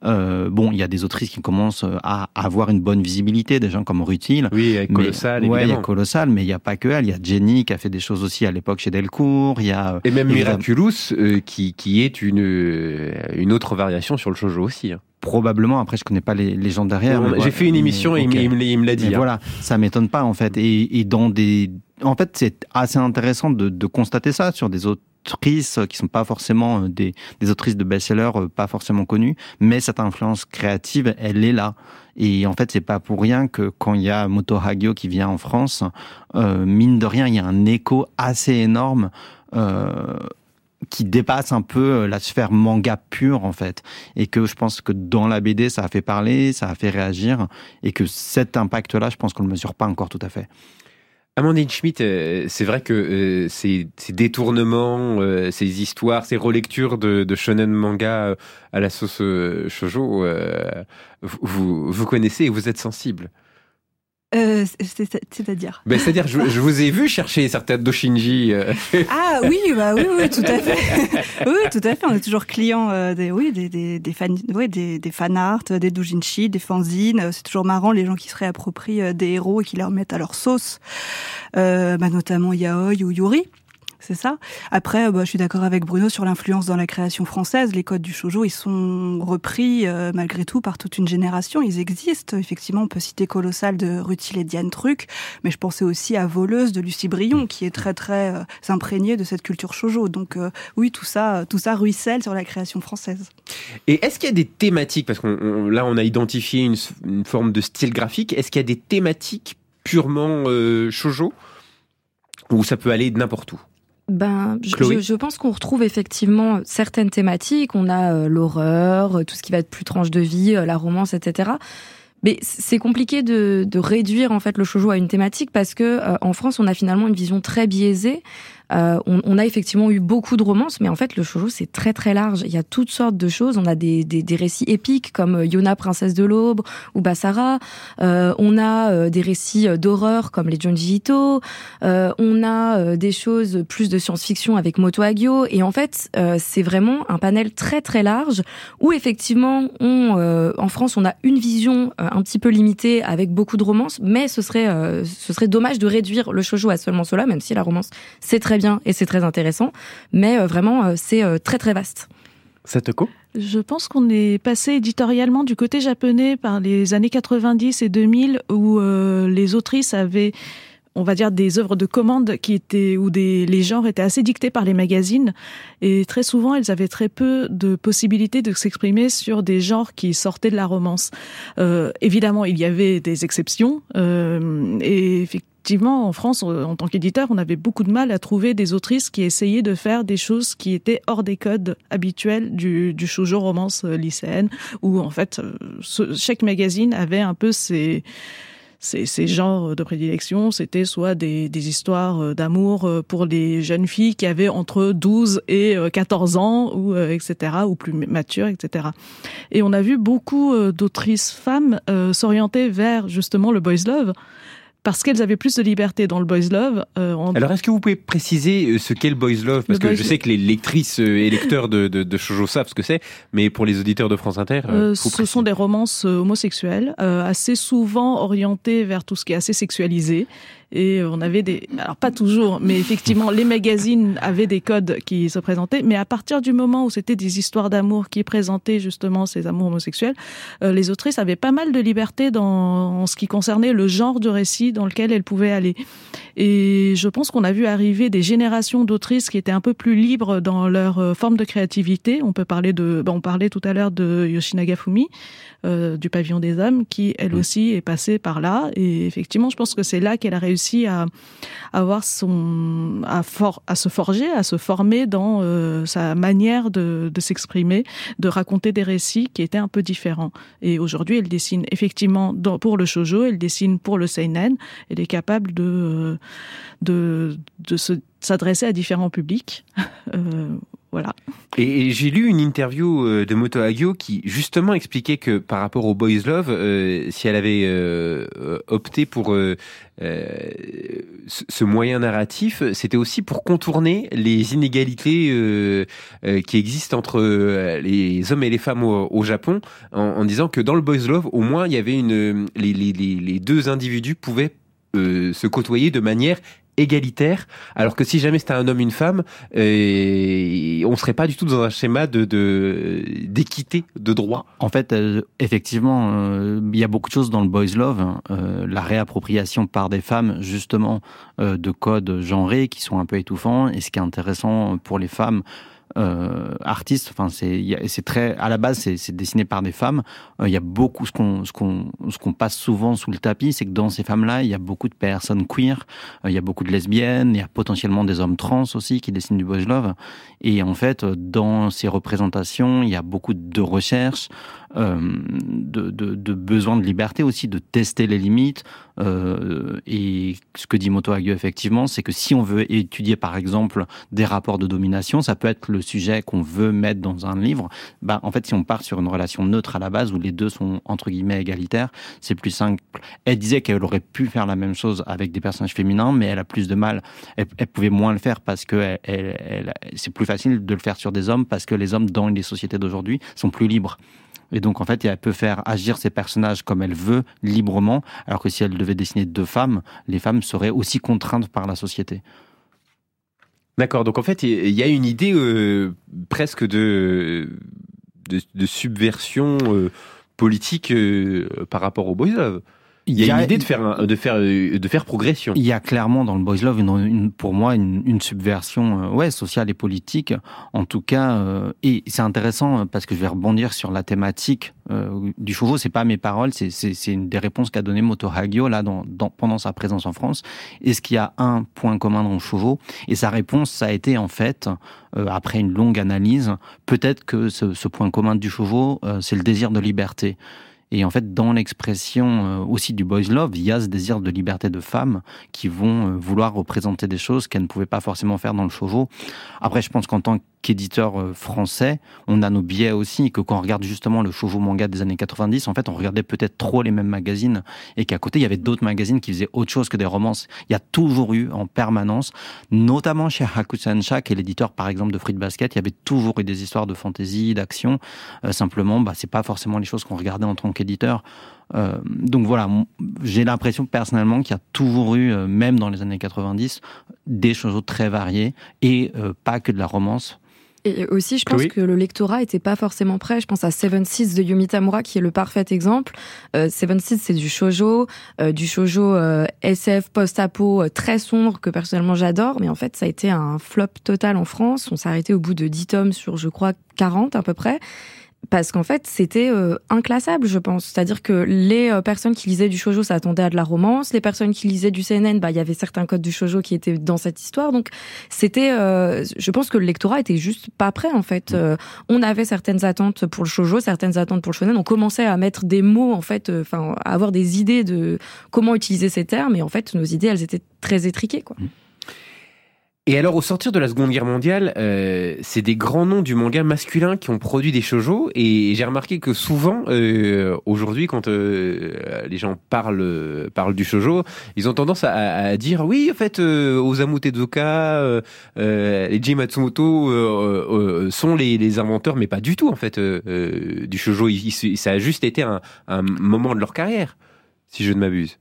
Bon, il y a des autrices qui commencent à avoir une bonne visibilité, des gens comme Rutil. Oui, Colossal, ouais, il y a. Colossal, mais il n'y a pas que elle. Il y a Jenny qui a fait des choses aussi à l'époque chez Delcourt. Il y a Et même Miraculous, euh, qui, qui est une, une autre variation sur le shoujo aussi. hein. Probablement. Après, je connais pas les, les gens derrière. J'ai fait une émission et il me- il l'a- il me l'a dit. Hein. voilà, ça m'étonne pas en fait. Et, et dans des, en fait, c'est assez intéressant de, de constater ça sur des autrices qui sont pas forcément euh, des, des autrices de best-sellers euh, pas forcément connues, mais cette influence créative, elle est là. Et en fait, c'est pas pour rien que quand il y a Moto Hagio qui vient en France, euh, mine de rien, il y a un écho assez énorme. Euh, qui dépasse un peu euh, la sphère manga pure en fait et que je pense que dans la BD ça a fait parler, ça a fait réagir et que cet impact là je pense qu'on le mesure pas encore tout à fait. Amandine Schmidt, euh, c'est vrai que euh, ces, détournements, ces histoires, ces relectures de, shonen manga à la sauce shoujo, vous, vous connaissez et vous êtes sensible. Euh, c'est- c'est- C'est-à-dire Ben, C'est-à-dire, je, je vous ai vu chercher certaines doshinji. euh, Ah oui, bah oui, oui, tout à fait. oui, tout à fait. On est toujours client euh, des, oui, des, des, des fan, oui, des, des fan art, des doujinshi, des fanzines. Euh, C'est toujours marrant les gens qui se réapproprient des héros et qui les remettent à leur sauce. Euh, bah, notamment Yaoi ou Yuri. C'est ça. Après, euh, bah, je suis d'accord avec Bruno sur l'influence dans la création française. Les codes du shoujo, ils sont repris euh, malgré tout par toute une génération. Ils existent. Effectivement, on peut citer Colossal de Rutil et Diane Truc, mais je pensais aussi à Voleuse de Lucie Brion, qui est très très euh, imprégnée de cette culture shoujo. Donc oui, tout ça, tout ça ruisselle sur la création française. Et est-ce qu'il y a des thématiques, parce que là on a identifié une, forme de style graphique, est-ce qu'il y a des thématiques purement shoujo? Ou ça peut aller n'importe où? Ben, je, je- pense qu'on retrouve effectivement certaines thématiques. On a euh, l'horreur, euh, tout ce qui va être plus tranche de vie, euh, la romance, etc. Mais c'est compliqué de, de réduire en fait le shoujo à une thématique parce que euh, en France, on a finalement une vision très biaisée. Euh, on, on a effectivement eu beaucoup de romances, mais en fait, le shoujo c'est très très large. Il y a toutes sortes de choses. On a des, des, des récits épiques comme euh, Yona, princesse de l'aube, ou Basara. Euh, on a euh, des récits euh, d'horreur comme les Junji Ito. Euh, on a des choses plus de science-fiction avec Moto Hagio. Et en fait, c'est vraiment un panel très très large où effectivement, on, en France, on a une vision un petit peu limitée avec beaucoup de romances, mais ce serait, ce serait dommage de réduire le shoujo à seulement cela, même si la romance c'est très bien et c'est très intéressant. Mais euh, vraiment, euh, c'est euh, très très vaste. Satoko? Je pense qu'on est passé éditorialement du côté japonais par les années 90 et 2000 où euh, les autrices avaient on va dire des œuvres de commande qui étaient où des les genres étaient assez dictés par les magazines et très souvent elles avaient très peu de possibilités de s'exprimer sur des genres qui sortaient de la romance. Euh, évidemment, il y avait des exceptions euh, et effectivement effectivement, en France, euh, en tant qu'éditeur, on avait beaucoup de mal à trouver des autrices qui essayaient de faire des choses qui étaient hors des codes habituels du, du shoujo romance euh, lycéenne, où en fait, euh, chaque magazine avait un peu ses ces, ces genres de prédilection, c'était soit des, des histoires d'amour pour les jeunes filles qui avaient entre 12 et euh, 14 ans, ou etc., ou plus matures, etc. Et on a vu beaucoup d'autrices femmes euh, s'orienter vers justement le boys love parce qu'elles avaient plus de liberté dans le boys love. euh, en- Alors, est-ce que vous pouvez préciser euh, ce qu'est le boys love? Parce Le que boys je sais que les lectrices euh, et lecteurs de, de, de shoujo savent ce que c'est, mais pour les auditeurs de France Inter, euh, Euh, ce sont des romances homosexuelles, euh, assez souvent orientées vers tout ce qui est assez sexualisé. Et on avait des, alors pas toujours, mais effectivement, les magazines avaient des codes qui se présentaient. Mais à partir du moment où c'était des histoires d'amour qui présentaient justement ces amours homosexuels, euh, les autrices avaient pas mal de liberté dans en ce qui concernait le genre de récit dans lequel elles pouvaient aller. Et je pense qu'on a vu arriver des générations d'autrices qui étaient un peu plus libres dans leur euh, forme de créativité. On peut parler de, ben, on parlait tout à l'heure de Yoshinaga Fumi, euh, du Pavillon des Hommes, qui elle aussi est passée par là. Et effectivement, je pense que c'est là qu'elle a réussi à avoir son, à, for, à se forger, à se former dans euh, sa manière de, s'exprimer, de raconter des récits qui étaient un peu différents. Et aujourd'hui, elle dessine effectivement dans, pour le shojo, elle dessine pour le seinen. Elle est capable de euh, de, de se s'adresser à différents publics. Euh, Et, j'ai lu une interview euh, de Moto Hagio qui justement expliquait que par rapport au Boys Love, euh, si elle avait euh, opté pour ce, moyen narratif, c'était aussi pour contourner les inégalités qui existent entre les hommes et les femmes au, Japon, en, disant que dans le Boys Love, au moins, il y avait une les, les, deux individus pouvaient se côtoyer de manière égalitaire, alors que si jamais c'était un homme une femme, euh, on serait pas du tout dans un schéma de de- d'équité de, droit. En fait, euh, effectivement, euh, il y a beaucoup de choses dans le boys love, hein. Euh, la réappropriation par des femmes justement de codes genrés qui sont un peu étouffants. Et ce qui est intéressant pour les femmes euh, artistes, enfin c'est très à la base c'est c'est dessiné par des femmes. Euh, Il y a beaucoup ce qu'on ce qu'on ce qu'on passe souvent sous le tapis, c'est que dans ces femmes-là, il y a beaucoup de personnes queer, euh, il y a beaucoup de lesbiennes, il y a potentiellement des hommes trans aussi qui dessinent du boys love. Et en fait, euh, dans ces représentations, il y a beaucoup de recherches, euh, de, besoin de liberté aussi, de tester les limites. Euh, et ce que dit Moto Hagio, effectivement, c'est que si on veut étudier, par exemple, des rapports de domination, ça peut être le sujet qu'on veut mettre dans un livre. Bah, en fait, si on part sur une relation neutre à la base, où les deux sont entre guillemets égalitaires, c'est plus simple. Elle disait qu'elle aurait pu faire la même chose avec des personnages féminins, mais elle a plus de mal. Elle, pouvait moins le faire parce que c'est plus facile de le faire sur des hommes parce que les hommes dans les sociétés d'aujourd'hui sont plus libres. Et donc, en fait, elle peut faire agir ses personnages comme elle veut, librement, alors que si elle devait dessiner deux femmes, les femmes seraient aussi contraintes par la société. D'accord. Donc en fait, il y a une idée euh, presque de, de subversion euh, politique euh, par rapport au boys. Il y a, une idée de faire un- de faire euh, de faire progression. Il y a clairement dans le boys love, une, une- pour moi, une, une subversion, euh, ouais, sociale et politique. En tout cas, euh, et c'est intéressant euh, parce que je vais rebondir sur la thématique euh, du chauveau. C'est pas mes paroles, c'est une des réponses qu'a donné Moto Hagio là dans, dans pendant sa présence en France. Est-ce qu'il y a un point commun dans le chauveau Et sa réponse, ça a été en fait, euh, après une longue analyse, peut-être que ce, ce point commun du chauveau, euh, c'est le désir de liberté. Et en fait, dans l'expression euh, aussi du boys love, il y a ce désir de liberté de femmes qui vont euh, vouloir représenter des choses qu'elles ne pouvaient pas forcément faire dans le shoujo. Après, je pense qu'en tant qu'éditeur euh, français, on a nos biais aussi, que quand on regarde justement le shoujo manga des années 90, en fait, on regardait peut-être trop les mêmes magazines et qu'à côté, il y avait d'autres magazines qui faisaient autre chose que des romances. Il y a toujours eu en permanence, notamment chez Hakusensha, qui est l'éditeur par exemple de Fruit Basket, il y avait toujours eu des histoires de fantaisie, d'action. Euh, simplement, bah, c'est pas forcément les choses qu'on regardait en tant qu'éditeur. Euh, donc voilà, j'ai l'impression personnellement qu'il y a toujours eu, même dans les années 90, des choses très variées et pas que de la romance. Et aussi, je pense que le lectorat était pas forcément prêt. Je pense à Seven Seas de Yumi Tamura, qui est le parfait exemple. Euh, Seven Seas, c'est du shojo, euh, du shojo euh, SF post-apo euh, très sombre que personnellement j'adore. Mais en fait, ça a été un flop total en France. On s'est arrêté au bout de 10 tomes sur, je crois, 40 à peu près. Parce qu'en fait, c'était euh, inclassable, je pense. C'est-à-dire que les euh, personnes qui lisaient du shoujo s'attendaient à de la romance, les personnes qui lisaient du CNN, bah il y avait certains codes du shoujo qui étaient dans cette histoire. Donc c'était, euh, je pense que le lectorat était juste pas prêt en fait. Euh, on avait certaines attentes pour le shoujo, certaines attentes pour le shonen. On commençait à mettre des mots en fait, euh, enfin à avoir des idées de comment utiliser ces termes. Et en fait, nos idées, elles étaient très étriquées quoi. Et alors, au sortir de la Seconde Guerre mondiale, euh, c'est des grands noms du manga masculin qui ont produit des shoujo. Et j'ai remarqué que souvent, euh, aujourd'hui, quand euh, les gens parlent, parlent du shoujo, ils ont tendance à, à dire oui, en fait, euh, Osamu Tezuka, euh, euh, et Jim Matsumoto euh, euh, sont les, les inventeurs, mais pas du tout, en fait, euh, euh, du shoujo. Il- il- ça a juste été un, un moment de leur carrière, si je ne m'abuse.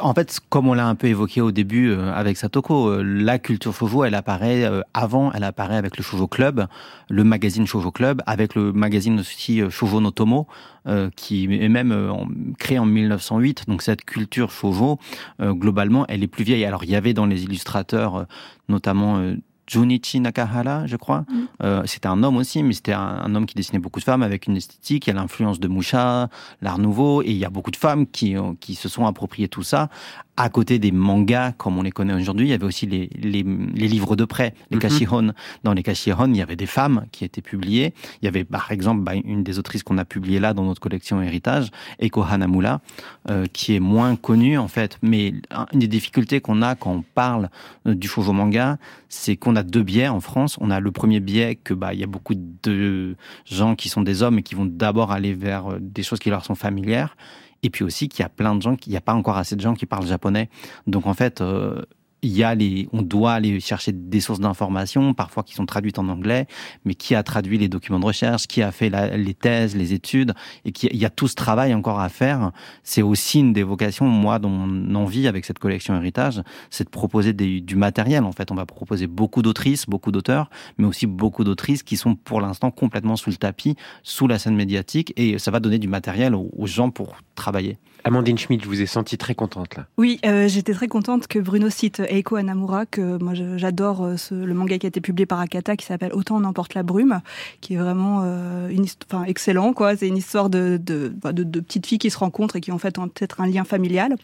En fait, comme on l'a un peu évoqué au début euh, avec Satoko, euh, la culture shoujo, elle apparaît euh, avant, elle apparaît avec le Shoujo Club, le magazine Shoujo Club, avec le magazine aussi euh, Shoujo no Tomo, euh, qui est même créé en 1908. Donc cette culture euh, globalement, elle est plus vieille. Alors il y avait dans les illustrateurs, notamment Junichi Nakahara, je crois. Euh, c'était un homme aussi, mais c'était un, un homme qui dessinait beaucoup de femmes avec une esthétique, il y a l'influence de Musha, l'art nouveau, et il y a beaucoup de femmes qui, ont- qui se sont appropriées tout ça. À côté des mangas, comme on les connaît aujourd'hui, il y avait aussi les, les, les livres de prêt, les kashihon. Dans les kashihon, il y avait des femmes qui étaient publiées. Il y avait, par exemple, bah, une des autrices qu'on a publiées là dans notre collection Héritage, Eko Hanamura, euh, qui est moins connue en fait. Mais un- une des difficultés qu'on a quand on parle euh, du shoujo manga, c'est qu'on a deux biais en France. On a le premier biais que bah il y a beaucoup de gens qui sont des hommes et qui vont d'abord aller vers euh, des choses qui leur sont familières. Et puis aussi qu'il y a plein de gens, qu'il n'y a pas encore assez de gens qui parlent japonais. Donc en fait, euh, il y a les, on doit aller chercher des sources d'informations, parfois qui sont traduites en anglais, mais qui a traduit les documents de recherche, qui a fait les thèses, les études, et qui, il y a tout ce travail encore à faire. C'est aussi une des vocations, moi, dont mon envie avec cette collection héritage, c'est de proposer du matériel. En fait, on va proposer beaucoup d'autrices, beaucoup d'auteurs, mais aussi beaucoup d'autrices qui sont pour l'instant complètement sous le tapis, sous la scène médiatique, et ça va donner du matériel aux gens pour travailler. Amandine Schmidt, je vous ai senti très contente là. Oui, euh, j'étais très contente que Bruno cite Eiko Hanamura, que moi j'adore euh, le manga qui a été publié par Akata, qui s'appelle Autant on emporte la brume, qui est vraiment euh, une enfin, excellent. quoi. C'est une histoire de, de, bah, de, de petites filles qui se rencontrent et qui en fait ont peut-être un lien familial.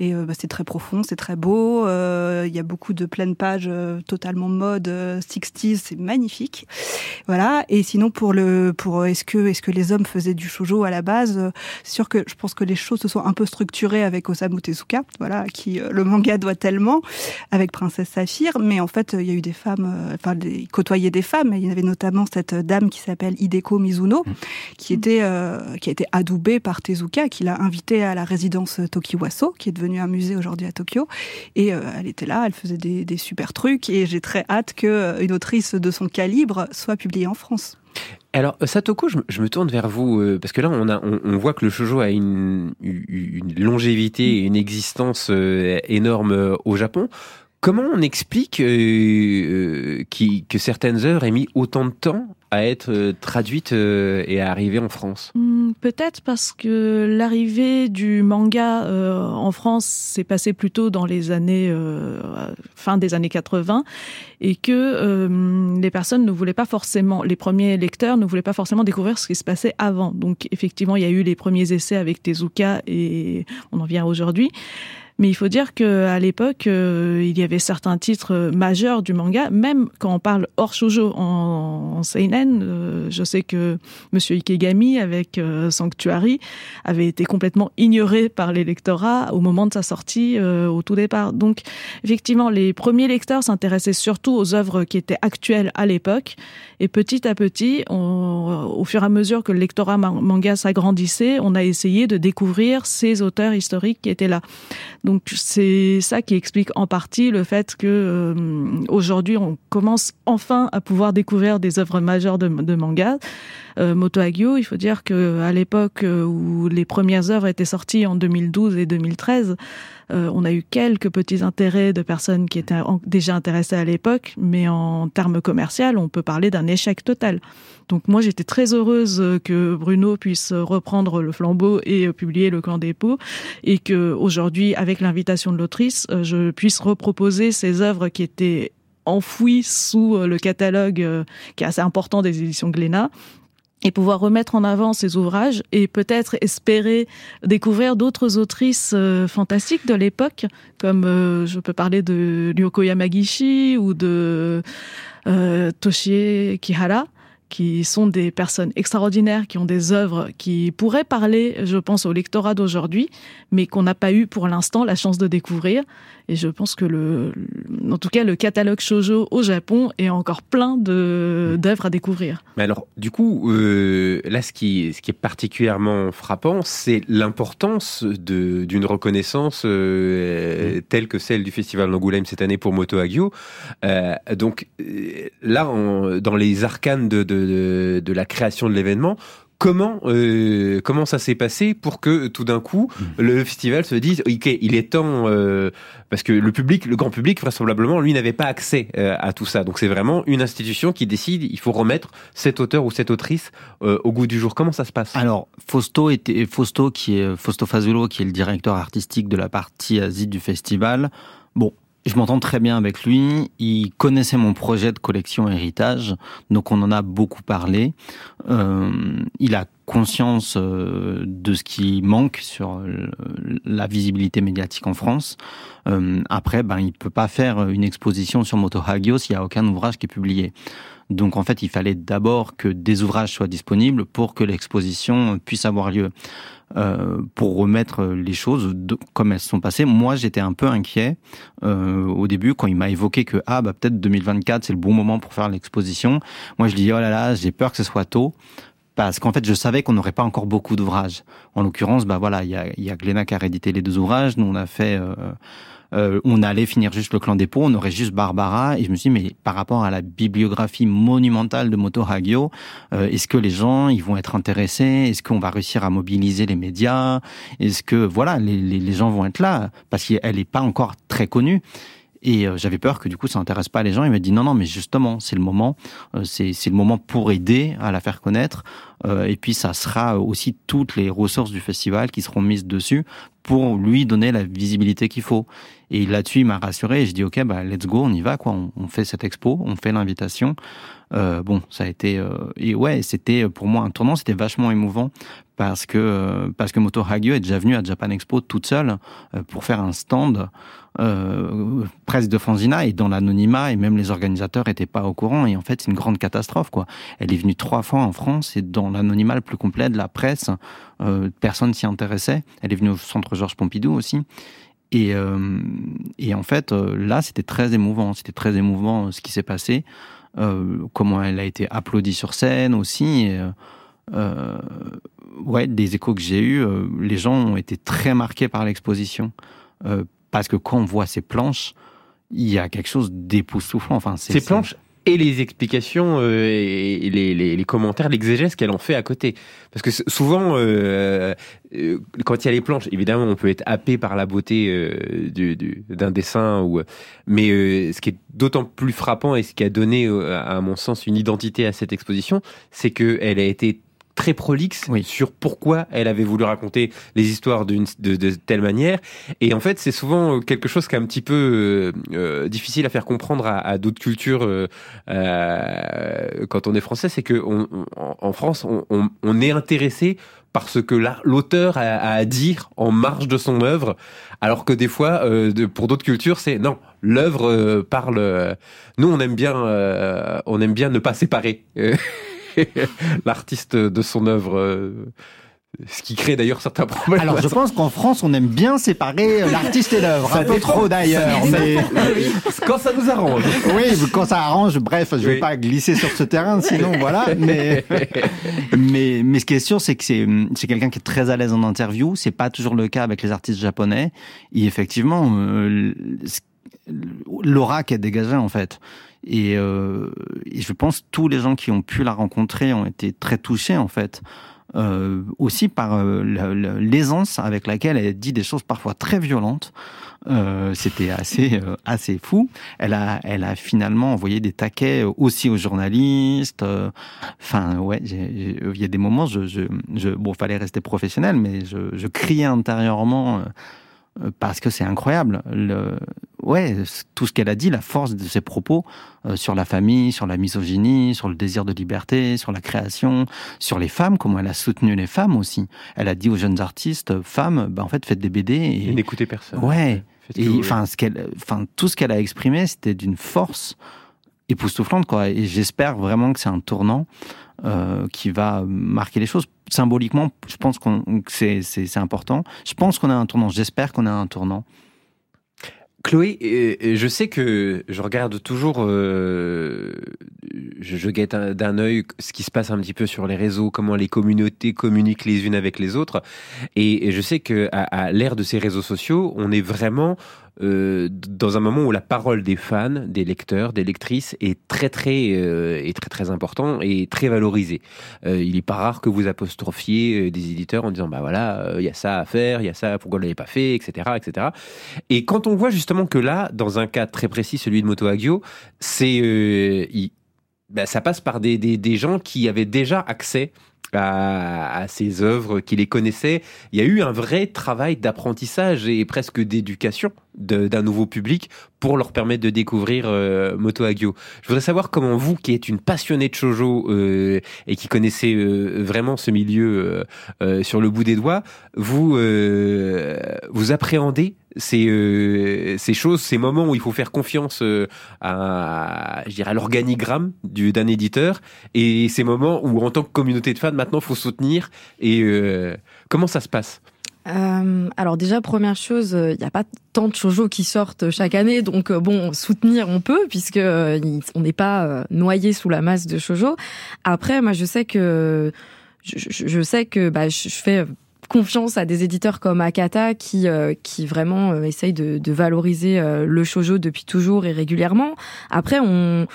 Et euh, bah, c'est très profond, c'est très beau. euh, Il y a beaucoup de pleines pages euh, totalement mode euh, 60s, c'est magnifique. Voilà. Et sinon pour le pour est-ce que est-ce que les hommes faisaient du shoujo à la base euh, C'est sûr que je pense que les choses se sont un peu structurées avec Osamu Tezuka, voilà, qui euh, le manga doit tellement, avec Princesse Saphir. Mais en fait, il y a eu des femmes, enfin, il côtoyait des femmes. Il y avait notamment cette dame qui s'appelle Hideko Mizuno, qui était euh, qui a été adoubée par Tezuka, qui l'a invitée à la résidence Tokiwaso, qui est devenue un musée aujourd'hui à Tokyo. Et euh, elle était là, elle faisait des, super trucs. Et j'ai très hâte que euh, autrice de son calibre soit publiée en France. Alors, euh, Satoko, je, me- tourne vers vous, parce que là, on, a, on, voit que le shoujo a une, longévité et une existence énorme au Japon. Comment on explique euh, euh, que certaines œuvres aient mis autant de temps à être euh, traduites et à arriver en France? Hmm, Peut-être parce que l'arrivée du manga en France s'est passée plutôt dans les années fin des années 80 et que les personnes ne voulaient pas forcément, les premiers lecteurs ne voulaient pas forcément découvrir ce qui se passait avant. Donc effectivement, il y a eu les premiers essais avec Tezuka et on en vient aujourd'hui. Mais il faut dire qu'à l'époque, euh, il y avait certains titres majeurs du manga, même quand on parle hors shoujo en, en seinen. euh, je sais que Monsieur Ikegami avec euh, Sanctuary avait été complètement ignoré par les lectorats au moment de sa sortie euh, au tout départ. Donc effectivement, les premiers lecteurs s'intéressaient surtout aux œuvres qui étaient actuelles à l'époque. Et petit à petit, au fur et à mesure que le lectorat ma- manga s'agrandissait, on a essayé de découvrir ces auteurs historiques qui étaient là. Donc c'est ça qui explique en partie le fait que euh, aujourd'hui on commence enfin à pouvoir découvrir des œuvres majeures de, manga. Euh, Moto Hagio, il faut dire que à l'époque euh, où les premières œuvres étaient sorties en 2012 et 2013, euh, on a eu quelques petits intérêts de personnes qui étaient en- déjà intéressées à l'époque, mais en termes commerciaux, on peut parler d'un échec total. Donc moi, j'étais très heureuse que Bruno puisse reprendre le flambeau et publier Le Clan des Pots, et que aujourd'hui, avec l'invitation de l'autrice, euh, je puisse reproposer ces œuvres qui étaient enfouies sous le catalogue euh, qui est assez important des éditions Glénat et pouvoir remettre en avant ces ouvrages et peut-être espérer découvrir d'autres autrices euh, fantastiques de l'époque, comme euh, je peux parler de Ryoko Yamagishi ou de euh, Toshie Kihara qui sont des personnes extraordinaires, qui ont des œuvres qui pourraient parler, je pense, au lectorat d'aujourd'hui, mais qu'on n'a pas eu pour l'instant la chance de découvrir. Et je pense que le, en tout cas, le catalogue shoujo au Japon est encore plein de d'œuvres à découvrir. Mais alors, du coup, euh, là, ce qui, est particulièrement frappant, c'est l'importance d'une reconnaissance euh, telle que celle du Festival d'Angoulême cette année pour Moto Hagio. Euh, donc, là, dans les arcanes de, de, de la création de l'événement, Comment euh, comment ça s'est passé pour que tout d'un coup le festival se dise ok il est temps euh, parce que le public le grand public vraisemblablement lui n'avait pas accès euh, à tout ça. Donc c'est vraiment une institution qui décide il faut remettre cet auteur ou cette autrice au goût du jour. Comment ça se passe? Alors, Fausto, était, Fausto, qui est, Fausto Fazulo, qui est le directeur artistique de la partie Asie du festival, bon, je m'entends très bien avec lui. Il connaissait mon projet de collection héritage, donc on en a beaucoup parlé. Euh, il a conscience euh, de ce qui manque sur le- la visibilité médiatique en France. Euh, après, ben, il peut pas faire une exposition sur Moto Hagio s'il n'y a aucun ouvrage qui est publié. Donc en fait, il fallait d'abord que des ouvrages soient disponibles pour que l'exposition puisse avoir lieu. Euh, pour remettre les choses comme elles se sont passées, moi j'étais un peu inquiet euh, au début quand il m'a évoqué que ah bah peut-être 2024 c'est le bon moment pour faire l'exposition. Moi je dis oh là là j'ai peur que ce soit tôt parce qu'en fait je savais qu'on n'aurait pas encore beaucoup d'ouvrages. En l'occurrence bah voilà il y a, y a qui a réédité les deux ouvrages, nous on a fait euh, euh, on allait finir juste le clan des pots, on aurait juste Barbara, et je me suis dit, mais par rapport à la bibliographie monumentale de Moto Hagio, euh, est-ce que les gens, ils vont être intéressés? Est-ce qu'on va réussir à mobiliser les médias? Est-ce que, voilà, les, les, les gens vont être là? Parce qu'elle n'est pas encore très connue. Et euh, j'avais peur que du coup ça intéresse pas les gens. Il m'a dit non non mais justement c'est le moment, euh, c'est le moment pour aider à la faire connaître. Euh, et puis ça sera aussi toutes les ressources du festival qui seront mises dessus pour lui donner la visibilité qu'il faut. Et là-dessus il m'a rassuré. Et je dis ok bah let's go on y va quoi. On fait cette expo, on fait l'invitation. Euh, bon ça a été euh, et ouais c'était pour moi un tournant. C'était vachement émouvant parce que euh, parce que Moto Hagio est déjà venue à Japan Expo toute seule euh, pour faire un stand euh, presque de Fanzina et dans l'anonymat et même les organisateurs étaient pas au courant et en fait c'est une grande catastrophe quoi. Elle est venue trois fois en France et dans l'anonymat le plus complet de la presse, euh, personne s'y intéressait. Elle est venue au centre Georges Pompidou aussi. Et, euh, et en fait, euh, là, c'était très émouvant. C'était très émouvant euh, ce qui s'est passé, euh, comment elle a été applaudie sur scène aussi. Et, euh, euh, ouais, des échos que j'ai eus, les gens ont été très marqués par l'exposition. Parce que quand on voit ces planches, il y a quelque chose d'époustouflant. Enfin, ces planches et les explications euh, et les, les, commentaires, l'exégèse qu'elle en fait à côté. Parce que souvent, euh, euh, quand il y a les planches, évidemment, on peut être happé par la beauté du- du- d'un dessin, mais ce qui est d'autant plus frappant et ce qui a donné, à mon sens, une identité à cette exposition, c'est qu'elle a été très prolixe sur pourquoi elle avait voulu raconter les histoires d'une de, de telle manière et en fait c'est souvent quelque chose qui est un petit peu euh, euh, difficile à faire comprendre à, à d'autres cultures euh, euh, quand on est français c'est que on, on- en- France on, on- on est intéressé par ce que la- l'auteur a, a à dire en marge de son œuvre, alors que des fois, euh, de- pour d'autres cultures, c'est non, l'œuvre euh, parle. euh, nous, on aime bien, euh, on aime bien ne pas séparer l'artiste de son œuvre, euh, ce qui crée d'ailleurs certains problèmes. Alors, je pense qu'en France, on aime bien séparer euh, l'artiste et l'œuvre. Un peu dépend. trop d'ailleurs. Mais... Quand ça nous arrange. Oui, quand ça arrange, bref, je vais Oui. pas glisser sur ce terrain, sinon voilà. Mais, mais, mais ce qui est sûr, c'est que c'est, c'est quelqu'un qui est très à l'aise en interview. C'est pas toujours le cas avec les artistes japonais. Et effectivement, euh, l'aura qu'elle dégageait, en fait. Et, euh, je pense tous les gens qui ont pu la rencontrer ont été très touchés, en fait. Euh, aussi par euh, la- la- l'aisance avec laquelle elle dit des choses parfois très violentes. Euh, C'était assez euh, assez fou. Elle a elle a finalement envoyé des taquets aussi aux journalistes. euh, Enfin ouais, il y a des moments je je, je bon fallait rester professionnel, mais je, je criais intérieurement. Euh, euh, parce que c'est incroyable. Le, ouais, tout ce qu'elle a dit, la force de ses propos euh, sur la famille, sur la misogynie, sur le désir de liberté, sur la création, sur les femmes, comment elle a soutenu les femmes aussi. Elle a dit aux jeunes artistes, femmes, bah, en fait, faites des BD et, Et n'écoutez personne. Ouais. Et enfin, ce qu'elle, enfin, tout ce qu'elle a exprimé, c'était d'une force époustouflante, quoi. Et j'espère vraiment que c'est un tournant euh, qui va marquer les choses. Symboliquement, je pense qu'on, que c'est, c'est, important. Je pense qu'on a un tournant. J'espère qu'on a un tournant. Chloé, je sais que je regarde toujours, euh, je, guette un- d'un œil ce qui se passe un petit peu sur les réseaux, comment les communautés communiquent les unes avec les autres, et, et je sais que à, à l'ère de ces réseaux sociaux, on est vraiment euh, dans un moment où la parole des fans, des lecteurs, des lectrices est très très euh, est très très important et très valorisée. Euh, il est pas rare que vous apostrophiez des éditeurs en disant bah voilà il y a ça à faire, il y a ça pourquoi vous l'avez pas fait, etc etc. Et quand on voit justement que là, dans un cas très précis, celui de Moto Hagio, c'est bah, ça passe par des, des, gens qui avaient déjà accès à, ces œuvres, qui les connaissaient. Il y a eu un vrai travail d'apprentissage et presque d'éducation d'un nouveau public pour leur permettre de découvrir euh, Moto Hagio. Je voudrais savoir comment vous, qui êtes une passionnée de shoujo euh, et qui connaissez euh, vraiment ce milieu sur le bout des doigts, vous vous appréhendez ces, choses, ces moments où il faut faire confiance à, à l'organigramme du- d'un éditeur et ces moments où, en tant que communauté de fans, maintenant, il faut soutenir. Et comment ça se passe? Euh, alors déjà première chose, il n'y a pas tant de shoujo qui sortent chaque année, donc euh, bon soutenir on peut puisque euh, on n'est pas euh, noyé sous la masse de shoujo. Après moi je sais que je, sais que bah, je, fais confiance à des éditeurs comme Akata qui euh, qui vraiment euh, essayent de, valoriser euh, le shoujo depuis toujours et régulièrement. Après on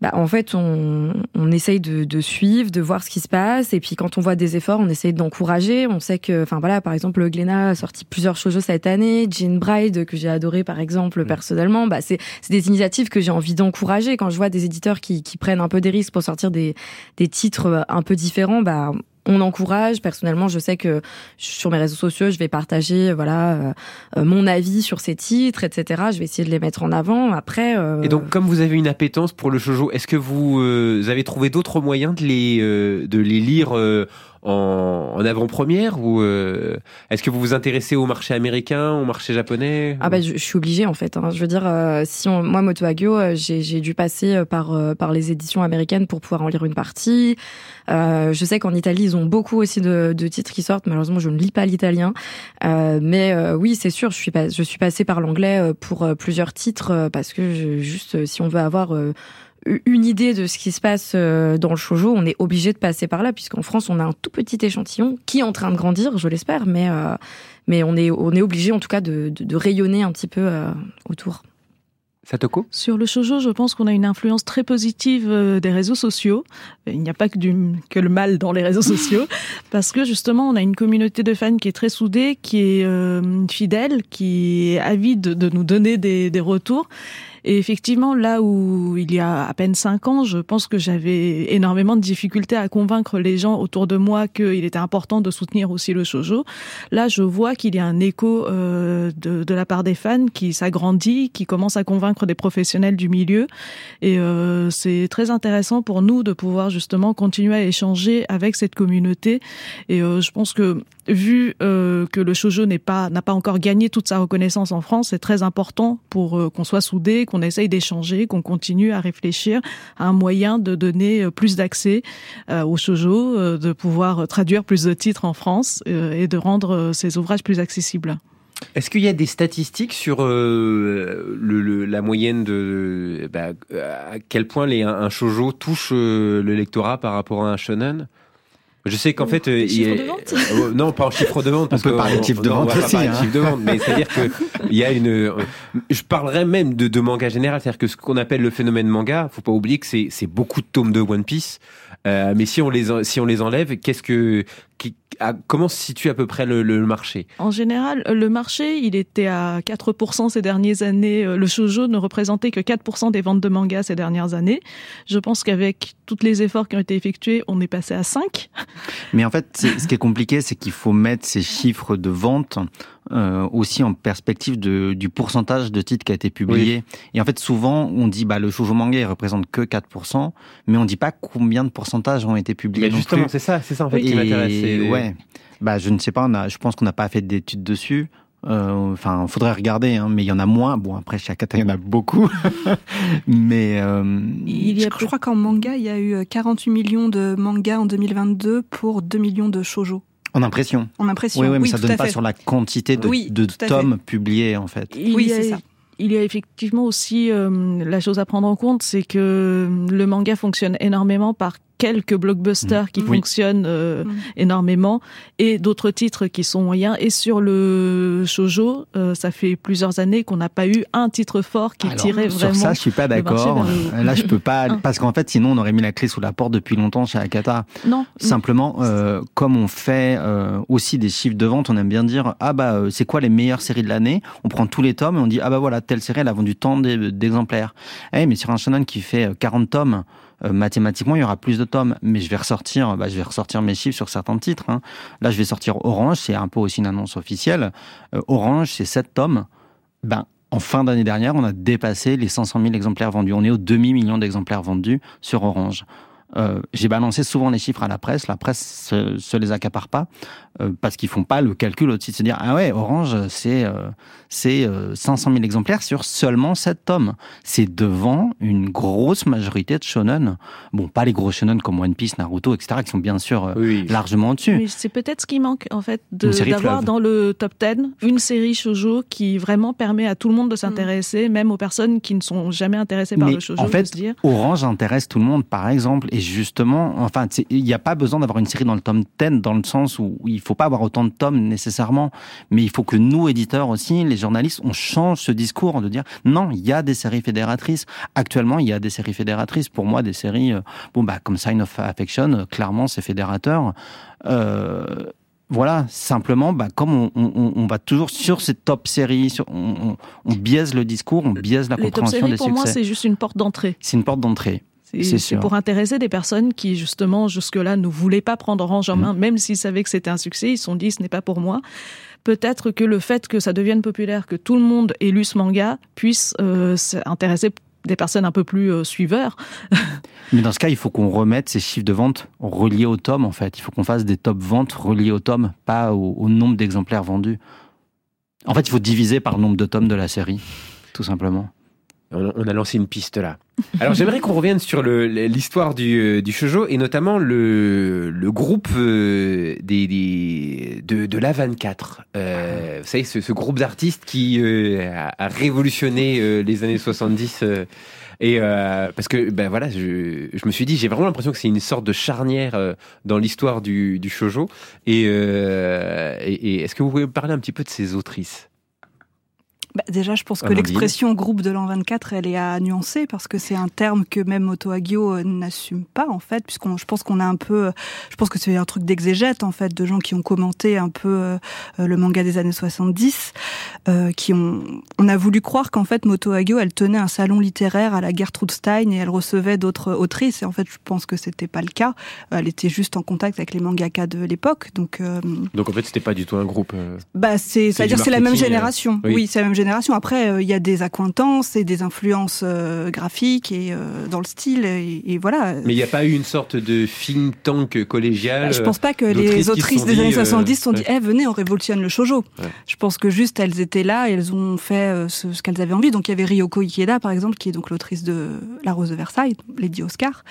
bah, en fait, on, on essaye de, de suivre, de voir ce qui se passe, et puis quand on voit des efforts, on essaye d'encourager. On sait que, enfin voilà, par exemple, Glénat a sorti plusieurs shoujo cette année, Jean Bride que j'ai adoré par exemple personnellement. Bah, c'est c'est des initiatives que j'ai envie d'encourager. Quand je vois des éditeurs qui, qui prennent un peu des risques pour sortir des des titres euh, un peu différents, bah on encourage. Personnellement, je sais que sur mes réseaux sociaux, je vais partager voilà euh, euh, mon avis sur ces titres, etc. Je vais essayer de les mettre en avant. Après, euh, Et donc, comme vous avez une appétence pour le shoujo, est-ce que vous avez trouvé d'autres moyens de les, de les lire en, en avant-première ou euh, est-ce que vous vous intéressez au marché américain, au marché japonais Ah bah je, je suis obligée en fait. hein. Je veux dire, euh, si on, moi Moto Hagio, euh, j'ai dû passer euh, par euh, par les éditions américaines pour pouvoir en lire une partie. Euh, je sais qu'en Italie ils ont beaucoup aussi de, de titres qui sortent. Malheureusement, je ne lis pas l'italien, mais oui, c'est sûr, je suis pas, je suis passée par l'anglais pour plusieurs titres parce que je, juste si on veut avoir une idée de ce qui se passe euh, dans le shoujo, on est obligé de passer par là, puisqu'en France, on a un tout petit échantillon qui est en train de grandir, je l'espère, mais, euh, mais on est, on est obligé en tout cas de, de, de rayonner un petit peu euh, autour. Satoko? Sur le shoujo, je pense qu'on a une influence très positive euh, des réseaux sociaux. Il n'y a pas que, du, que le mal dans les réseaux sociaux, parce que justement, on a une communauté de fans qui est très soudée, qui est euh, fidèle, qui est avide de nous donner des, des retours. Et effectivement, là où il y a à peine cinq ans, je pense que j'avais énormément de difficultés à convaincre les gens autour de moi qu'il était important de soutenir aussi le shoujo. Là, je vois qu'il y a un écho euh, de, de la part des fans qui s'agrandit, qui commence à convaincre des professionnels du milieu. Et euh, c'est très intéressant pour nous de pouvoir justement continuer à échanger avec cette communauté. Et euh, je pense que vu euh, que le shoujo n'est pas n'a pas encore gagné toute sa reconnaissance en France, c'est très important pour euh, qu'on soit soudés, qu'on essaye d'échanger, qu'on continue à réfléchir à un moyen de donner euh, plus d'accès au shoujo, de pouvoir traduire plus de titres en France et de rendre ces ouvrages plus accessibles. Est-ce qu'il y a des statistiques sur la moyenne de bah, à quel point les, un shoujo touche le lectorat par rapport à un shonen? Je sais qu'en fait, euh, il y a- chiffres de vente euh, non, pas en chiffre de vente, parce peut que parler de chiffre de vente aussi, hein. chiffre de vente, mais c'est-à-dire que il y a une, euh, je parlerais même de, de manga général, c'est-à-dire que ce qu'on appelle le phénomène manga, faut pas oublier que c'est beaucoup de tomes de One Piece, euh, mais si on les en- si on les enlève, qu'est-ce que à- comment se situe à peu près le, le marché? En général, le marché, il était à 4% ces dernières années. Euh, Le shoujo ne représentait que 4% des ventes de mangas ces dernières années. Je pense qu'avec tous les efforts qui ont été effectués, on est passé à 5. Mais en fait, ce qui est compliqué, c'est qu'il faut mettre ces chiffres de vente euh, aussi en perspective de, du pourcentage de titres qui a été publié. Et en fait, souvent, on dit bah le shoujo manga il représente que 4%, mais on dit pas combien de pourcentages ont été publiés. Mais justement, c'est ça, c'est ça en fait qui m'intéresse. Ouais. Bah, je ne sais pas. On a, je pense qu'on n'a pas fait d'études dessus. Euh, Enfin, faudrait regarder, hein, mais il y en a moins. Bon, après, chez Akata, il y en a beaucoup. mais euh, je, je crois qu'en manga, il y a eu euh, 48 millions de mangas en 2022 pour 2 millions de shoujo. en impression. En impression, Oui, oui, mais oui, ça tout donne pas fait. sur la quantité de, Oui, de fait. tomes publiés, en fait. Il Oui, y a- c'est ça. Il y a effectivement aussi euh, la chose à prendre en compte, c'est que le manga fonctionne énormément par quelques blockbusters qui Oui. fonctionnent euh, Mm. énormément et d'autres titres qui sont moyens. Et sur le shoujo, euh, ça fait plusieurs années qu'on n'a pas eu un titre fort qui Alors, tirait sur vraiment. ça, je suis pas d'accord. le haut. Là, je peux pas, parce qu'en fait, sinon, on aurait mis la clé sous la porte depuis longtemps chez Akata. Non. Simplement, euh, comme on fait euh, aussi des chiffres de vente, on aime bien dire ah bah euh, c'est quoi les meilleures séries de l'année? On prend tous les tomes et on dit ah bah voilà telle série elle a vendu tant d'e- d'exemplaires. Eh mais sur un shonen qui fait euh, 40 tomes, euh, mathématiquement il y aura plus de tomes. Mais je vais ressortir, bah, mes chiffres sur certains titres. hein. Là je vais sortir Orange, c'est un peu aussi une annonce officielle. Euh, Orange c'est 7 tomes. Ben en fin d'année dernière, on a dépassé les 500 000 exemplaires vendus. On est au demi-million d'exemplaires vendus sur Orange. Euh, j'ai balancé souvent les chiffres à la presse. La presse se, se les accapare pas euh, parce qu'ils font pas le calcul au-dessus de se dire ah ouais Orange c'est euh, c'est euh, 500 000 exemplaires sur seulement 7 tomes. C'est devant une grosse majorité de shonen. Bon, pas les gros shonen comme One Piece, Naruto, etc. qui sont bien sûr euh, largement au-dessus. Mais c'est peut-être ce qui manque en fait d'avoir dans le top 10 une série shoujo qui vraiment permet à tout le monde de s'intéresser, même aux personnes qui ne sont jamais intéressées par Mais le shoujo. en de fait, se dire. Orange intéresse tout le monde, par exemple, et justement, enfin, il n'y a pas besoin d'avoir une série dans le tome 10, dans le sens où il faut pas avoir autant de tomes nécessairement, mais il faut que nous, éditeurs aussi, les journalistes, on change ce discours de dire non, il y a des séries fédératrices. Actuellement, il y a des séries fédératrices. Pour moi, des séries, euh, bon, bah, comme Sign of Affection, euh, clairement, c'est fédérateur. Euh, voilà, simplement, bah, comme on, on- on va toujours sur ces top séries, sur- on, biaise le discours, on biaise la Les top compréhension séries, des pour succès. moi, c'est juste une porte d'entrée. C'est une porte d'entrée. C'est pour intéresser des personnes qui, justement, jusque-là, ne voulaient pas prendre Orange en Mm. main, même s'ils savaient que c'était un succès, ils se sont dit, ce n'est pas pour moi. Peut-être que le fait que ça devienne populaire, que tout le monde ait lu ce manga, puisse euh, intéresser des personnes un peu plus euh, suiveurs. Mais dans ce cas, il faut qu'on remette ces chiffres de vente reliés au tome, en fait. Il faut qu'on fasse des top ventes reliés au tome, pas au, au nombre d'exemplaires vendus. En fait, il faut diviser par le nombre de tomes de la série, tout simplement. On, on a lancé une piste là. Alors j'aimerais qu'on revienne sur l'histoire du, euh, du shoujo et notamment le, le groupe euh, des, des- de, de l'A24. Euh, vous savez, ce, ce groupe d'artistes qui euh, a, a révolutionné les années 70. euh, et parce que ben voilà, je, je me suis dit, j'ai vraiment l'impression que c'est une sorte de charnière dans l'histoire du, du shoujo. Et, et, et est-ce que vous pouvez me parler un petit peu de ces autrices? Bah, déjà, je pense que l'expression groupe de l'an 24, elle est à nuancer parce que c'est un terme que même Moto Hagio euh, n'assume pas en fait, puisqu'on, je pense qu'on a un peu, euh, je pense que c'est un truc d'exégète en fait, de gens qui ont commenté un peu euh, le manga des années 70, euh, qui ont, on a voulu croire qu'en fait Moto Hagio, elle tenait un salon littéraire à la Gertrude Stein et elle recevait d'autres autrices. Et en fait, je pense que c'était pas le cas. Elle était juste en contact avec les mangakas de l'époque, donc. euh, Donc en fait, c'était pas du tout un groupe. euh, bah, c'est, C'est c'est-à-dire c'est la même génération. oui. Oui, c'est la même génération. Après, euh, il y a des accointances et des influences euh, graphiques et euh, dans le style et, et voilà. Mais il n'y a pas eu une sorte de think tank collégial. Je pense pas que les autrices des années euh, 70 se sont dit, eh, venez, on révolutionne le shoujo. Ouais. Je pense que juste elles étaient là et elles ont fait ce, ce qu'elles avaient envie. Donc il y avait Ryoko Ikeda, par exemple, qui est donc l'autrice de La Rose de Versailles, Lady Oscar.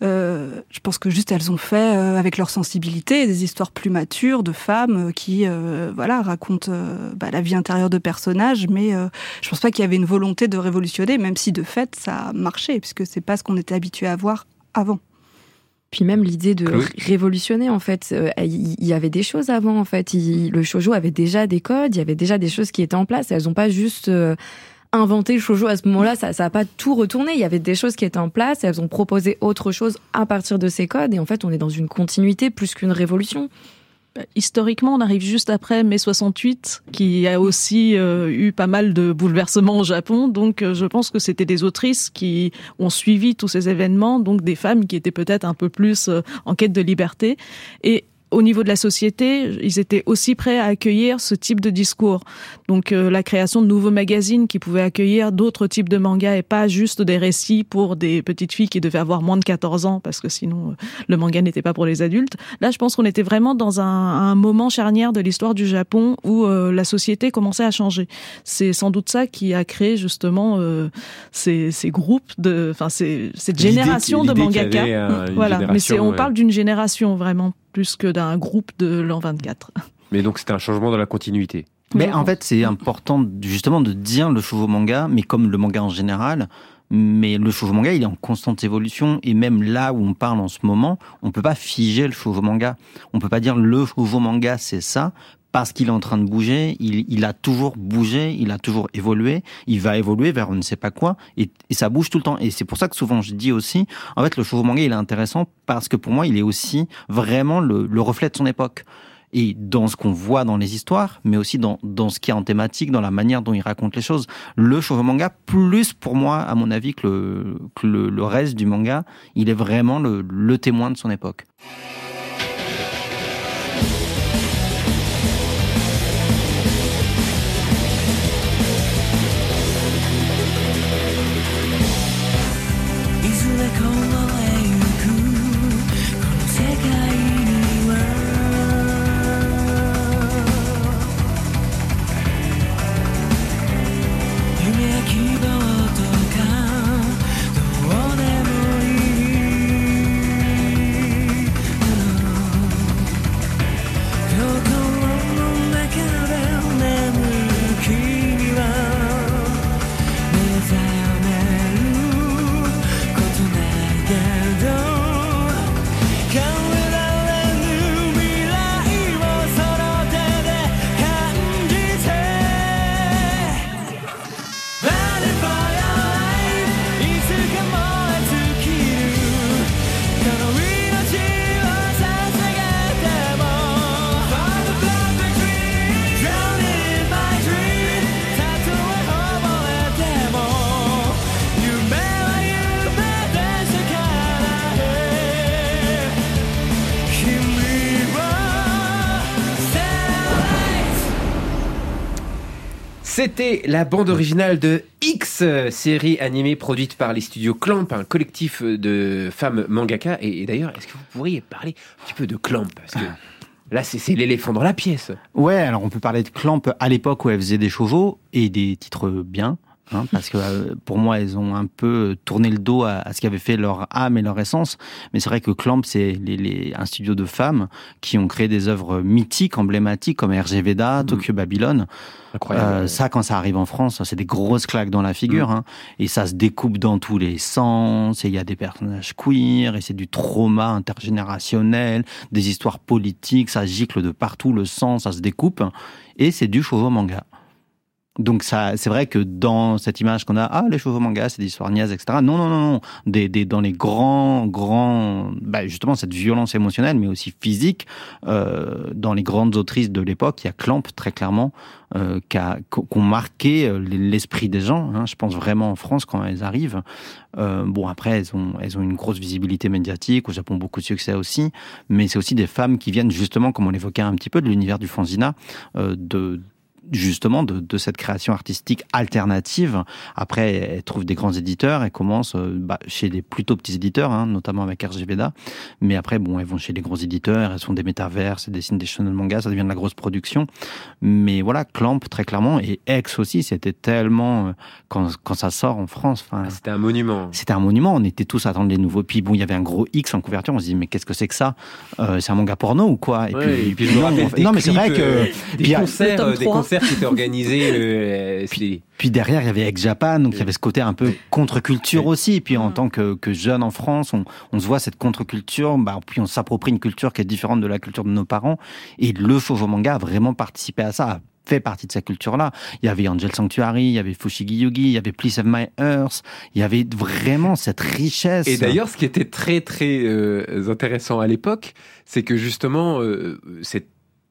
Je pense que juste elles ont fait avec leur sensibilité des histoires plus matures de femmes qui, voilà, racontent bah, la vie intérieure de personnages. Mais euh, je pense pas qu'il y avait une volonté de révolutionner, même si de fait ça a marché, puisque c'est pas ce qu'on était habitué à voir avant. Puis même l'idée de révolutionner, en fait, euh, il y avait des choses avant, en fait. Il- le shoujo avait déjà des codes, il y avait déjà des choses qui étaient en place. Elles n'ont pas juste euh, inventé le shoujo à ce moment-là, ça n'a pas tout retourné. Il y avait des choses qui étaient en place, et elles ont proposé autre chose à partir de ces codes. Et en fait, on est dans une continuité plus qu'une révolution. Historiquement, on arrive juste après mai 68, qui a aussi euh, eu pas mal de bouleversements au Japon. Donc, euh, je pense que c'était des autrices qui ont suivi tous ces événements, donc des femmes qui étaient peut-être un peu plus euh, en quête de liberté. Et au niveau de la société, ils étaient aussi prêts à accueillir ce type de discours. Donc euh, la création de nouveaux magazines qui pouvaient accueillir d'autres types de mangas et pas juste des récits pour des petites filles qui devaient avoir moins de 14 ans parce que sinon euh, le manga n'était pas pour les adultes. Là, je pense qu'on était vraiment dans un, un moment charnière de l'histoire du Japon où euh, la société commençait à changer. C'est sans doute ça qui a créé justement euh, ces, ces groupes de, enfin ces- cette génération de mangaka. avait, euh, voilà, mais on parle d'une génération vraiment plus que d'un groupe de l'an 24. Mais donc c'était un changement dans la continuité. Mais en fait, c'est important justement de dire le shoujo manga, mais comme le manga en général. Mais le shoujo manga, il est en constante évolution et même là où on parle en ce moment, on peut pas figer le shoujo manga. On peut pas dire le shoujo manga c'est ça parce qu'il est en train de bouger. Il, il a toujours bougé, il a toujours évolué. Il va évoluer vers on ne sait pas quoi et, et ça bouge tout le temps. Et c'est pour ça que souvent je dis aussi, en fait, le shoujo manga il est intéressant parce que pour moi il est aussi vraiment le, le reflet de son époque et dans ce qu'on voit dans les histoires, mais aussi dans, dans ce qui est en thématique, dans la manière dont il raconte les choses. Le shoujo manga, plus pour moi, à mon avis, que le, que le, le reste du manga, il est vraiment le, le témoin de son époque. C'était la bande originale de X, série animée produite par les studios Clamp, un collectif de femmes mangaka. Et, et d'ailleurs, est-ce que vous pourriez parler un petit peu de Clamp? Parce que là, c'est c'est l'éléphant dans la pièce. Ouais, alors on peut parler de Clamp à l'époque où elle faisait des shoujo et des titres bien. Hein, parce que euh, pour moi, elles ont un peu tourné le dos à, à ce qu'avait fait leur âme et leur essence. Mais c'est vrai que Clamp, c'est les, les- un studio de femmes qui ont créé des œuvres mythiques, emblématiques, comme RG Veda, Tokyo Babylon. Incroyable. Euh, ça, quand ça arrive en France, c'est des grosses claques dans la figure. hein. et ça se découpe dans tous les sens. Et il y a des personnages queer. Et c'est du trauma intergénérationnel, des histoires politiques. Ça gicle de partout le sang, ça se découpe. Et c'est du shoujo manga. Donc ça, c'est vrai que dans cette image qu'on a, ah les chevaux manga, c'est des histoires niaises, etc. Non, non, non, non. Des, des, dans les grands, grands, bah, justement cette violence émotionnelle, mais aussi physique, euh, dans les grandes autrices de l'époque, il y a Clamp très clairement euh, qui qui ont marqué euh, l'esprit des gens. hein. je pense vraiment en France quand elles arrivent. Euh, bon après, elles ont, elles ont une grosse visibilité médiatique. Au Japon, beaucoup de succès aussi. Mais c'est aussi des femmes qui viennent justement, comme on l'évoquait un petit peu, de l'univers du fanzina, euh, de justement de, de cette création artistique alternative. Après, elle trouve des grands éditeurs, elle commence euh, bah, chez des plutôt petits éditeurs, hein, notamment avec RG Veda. Mais après, bon, elles vont chez les gros éditeurs, elles font des métaverses, elles dessinent des shonen manga, ça devient de la grosse production. Mais voilà, Clamp, très clairement, et X aussi, c'était tellement... euh, quand, quand ça sort en France... enfin C'était un monument. c'était un monument, on était tous à attendre les nouveaux. Puis bon, il y avait un gros X en couverture, on se dit, mais qu'est-ce que c'est que ça? Euh, C'est un manga porno ou quoi? Et Ouais, et puis je me non, rappelle des non, mais c'est vrai que... euh, des puis, concerts, Le tome des 3. Concerts qui étaient organisés. euh, Puis derrière, il y avait Ex Japan, donc il y avait ce côté un peu contre-culture aussi. Et puis en tant que, que jeune en France, on, on se voit cette contre-culture, bah, puis on s'approprie une culture qui est différente de la culture de nos parents. Et le shoujo manga a vraiment participé à ça, a fait partie de cette culture-là. Il y avait Angel Sanctuary, il y avait Fushigi Yugi, il y avait Please Have My Earth. Il y avait vraiment cette richesse. Et d'ailleurs, ce qui était très très euh, intéressant à l'époque, c'est que justement euh, cette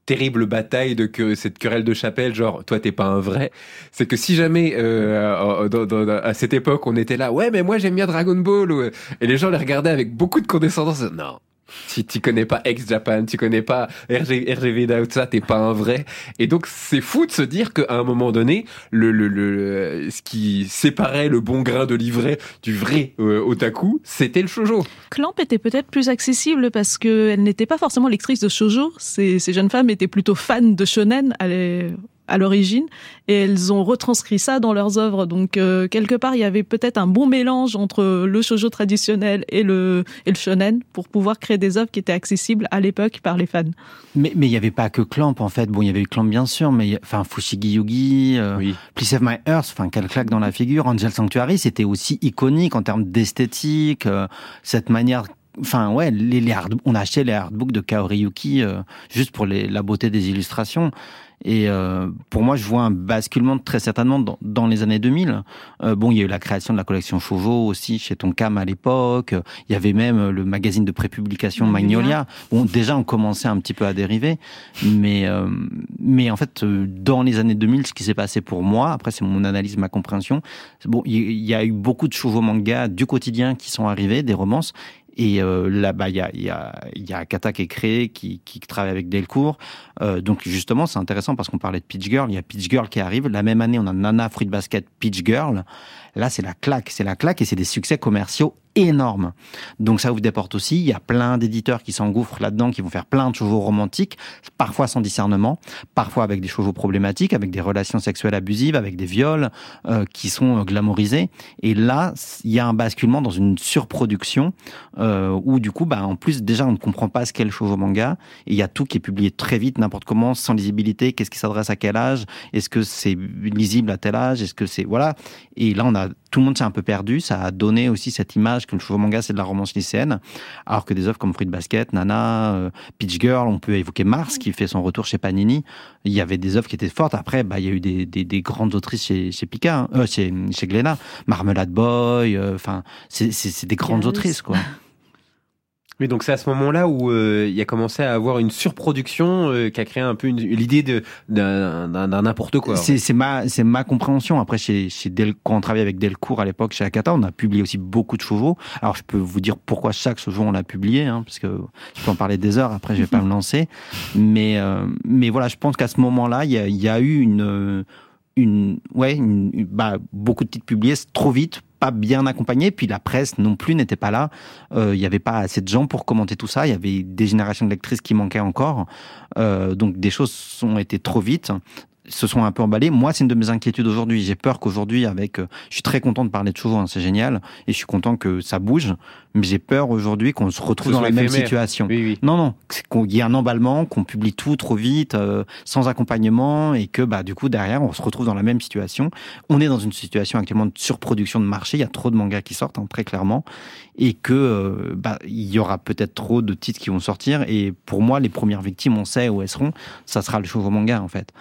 terrible bataille de que cette querelle de chapelle, genre toi t'es pas un vrai, c'est que si jamais euh, dans- à cette époque on était là, ouais mais moi j'aime bien Dragon Ball, ou- et les gens les regardaient avec beaucoup de condescendance, non. Si tu connais pas ex-Japan, tu connais pas RG, RGV tout ça, t'es pas un vrai. Et donc, c'est fou de se dire qu'à un moment donné, le, le, le, ce qui séparait le bon grain de l'ivraie du vrai euh, otaku, c'était le shoujo. Clamp était peut-être plus accessible parce qu'elle n'était pas forcément lectrice de shoujo. Ces, ces jeunes femmes étaient plutôt fans de shonen à l'origine et elles ont retranscrit ça dans leurs œuvres. Donc euh, quelque part, il y avait peut-être un bon mélange entre le shoujo traditionnel et le et le shonen pour pouvoir créer des œuvres qui étaient accessibles à l'époque par les fans. Mais mais il y avait pas que Clamp en fait. Bon, il y avait eu Clamp bien sûr, mais il y a- enfin Fushigi Yugi, euh, Please Save My Earth, enfin quelle claque dans la figure. Angel Sanctuary, c'était aussi iconique en termes d'esthétique, euh, cette manière. Enfin ouais, les, les hard- on a acheté les artbooks de Kaori Yuki euh, juste pour les, la beauté des illustrations. Et euh, pour moi, je vois un basculement très certainement dans, dans les années 2000. Euh, bon, il y a eu la création de la collection Chauveau aussi chez Tonkam à l'époque. Il y avait même le magazine de prépublication Magnolia. Bon, déjà, on commençait un petit peu à dériver. Mais, euh, mais en fait, euh, dans les années 2000, ce qui s'est passé pour moi, après, c'est mon analyse, ma compréhension. Bon, il y, il y a eu beaucoup de Chauveau manga du quotidien qui sont arrivés, des romances. Et euh, là-bas, il y a, y, a, y a Kata qui est créé, qui, qui travaille avec Delcourt. Euh, donc justement, c'est intéressant parce qu'on parlait de Peach Girl. Il y a Peach Girl qui arrive. La même année, on a Nana Fruit Basket Peach Girl. Là, c'est la claque. C'est la claque et c'est des succès commerciaux énormes. Donc ça ouvre des portes aussi. Il y a plein d'éditeurs qui s'engouffrent là-dedans, qui vont faire plein de shoujo romantiques, parfois sans discernement, parfois avec des shoujo problématiques, avec des relations sexuelles abusives, avec des viols euh, qui sont euh, glamourisés. Et là, il y a un basculement dans une surproduction euh, où du coup, bah, en plus déjà, on ne comprend pas ce qu'est le shoujo manga. Et il y a tout qui est publié très vite, n'importe comment, sans lisibilité. Qu'est-ce qui s'adresse à quel âge? Est-ce que c'est lisible à tel âge? Est-ce que c'est voilà Et là, on a tout le monde s'est un peu perdu. Ça a donné aussi cette image que le shoujo manga c'est de la romance lycéenne, alors que des œuvres comme Fruit Basket, Nana, euh, Peach Girl, on peut évoquer Mars qui fait son retour chez Panini. Il y avait des œuvres qui étaient fortes. Après, bah, il y a eu des, des, des grandes autrices chez, chez Pika, hein, euh, chez, chez Glénat, Marmelade Boy. euh, Enfin, c'est des grandes autrices quoi. Mais donc c'est à ce moment-là où euh, il y a commencé à avoir une surproduction euh, qui a créé un peu une- l'idée de d'un n'importe quoi. C'est c'est ma c'est ma compréhension. Après chez chez Del, quand on travaillait avec Delcourt à l'époque chez Akata, on a publié aussi beaucoup de chevaux. Alors je peux vous dire pourquoi chaque chevaux on l'a publié, hein, parce que je peux en parler des heures. Après je vais pas me lancer, mais euh, mais voilà, je pense qu'à ce moment-là, il y a, y a eu une une ouais une- bah, beaucoup de titres publiés trop vite pas bien accompagnés puis la presse non plus n'était pas là. Euh, il y avait pas assez de gens pour commenter tout ça. Il y avait des générations de qui manquaient encore. Euh, donc des choses ont été trop vite se sont un peu emballées. Moi, c'est une de mes inquiétudes aujourd'hui. J'ai peur qu'aujourd'hui, avec, euh, je suis très content de parler de chevaux, hein, c'est génial, et je suis content que ça bouge. Mais j'ai peur aujourd'hui qu'on se retrouve dans la même éphémère. situation. Oui, oui. Non, non, qu'il y ait un emballement, qu'on publie tout trop vite, euh, sans accompagnement, et que bah du coup derrière, on se retrouve dans la même situation. On est dans une situation actuellement de surproduction de marché. Il y a trop de mangas qui sortent, hein, très clairement, et que euh, bah il y aura peut-être trop de titres qui vont sortir. Et pour moi, les premières victimes, on sait où elles seront. Ça sera le chevaux manga en fait.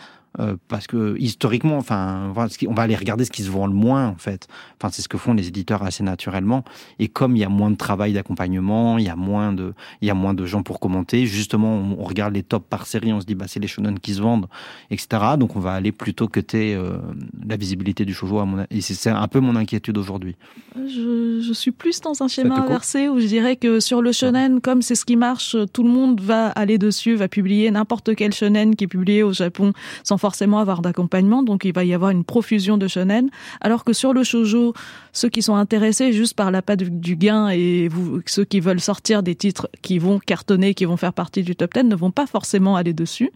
Euh, parce que historiquement, enfin, on va aller regarder ce qui se vend le moins en fait. Enfin, c'est ce que font les éditeurs assez naturellement. Et comme il y a moins de travail d'accompagnement, il y a moins de, il y a moins de gens pour commenter. Justement, on, on regarde les tops par série, on se dit bah c'est les shonen qui se vendent, etc. Donc on va aller plutôt que euh, la visibilité du shoujo à mon avis. Et c'est- un peu mon inquiétude aujourd'hui. Je, je suis plus dans un schéma inversé où je dirais que sur le shonen, comme c'est ce qui marche, tout le monde va aller dessus, va publier n'importe quel shonen qui est publié au Japon sans forcément avoir d'accompagnement. Donc il va y avoir une profusion de shonen. Alors que sur le shoujo, ceux qui sont intéressés juste par la patte du- du gain et vous, ceux qui veulent sortir des titres qui vont cartonner, qui vont faire partie du top 10 ne vont pas forcément aller dessus.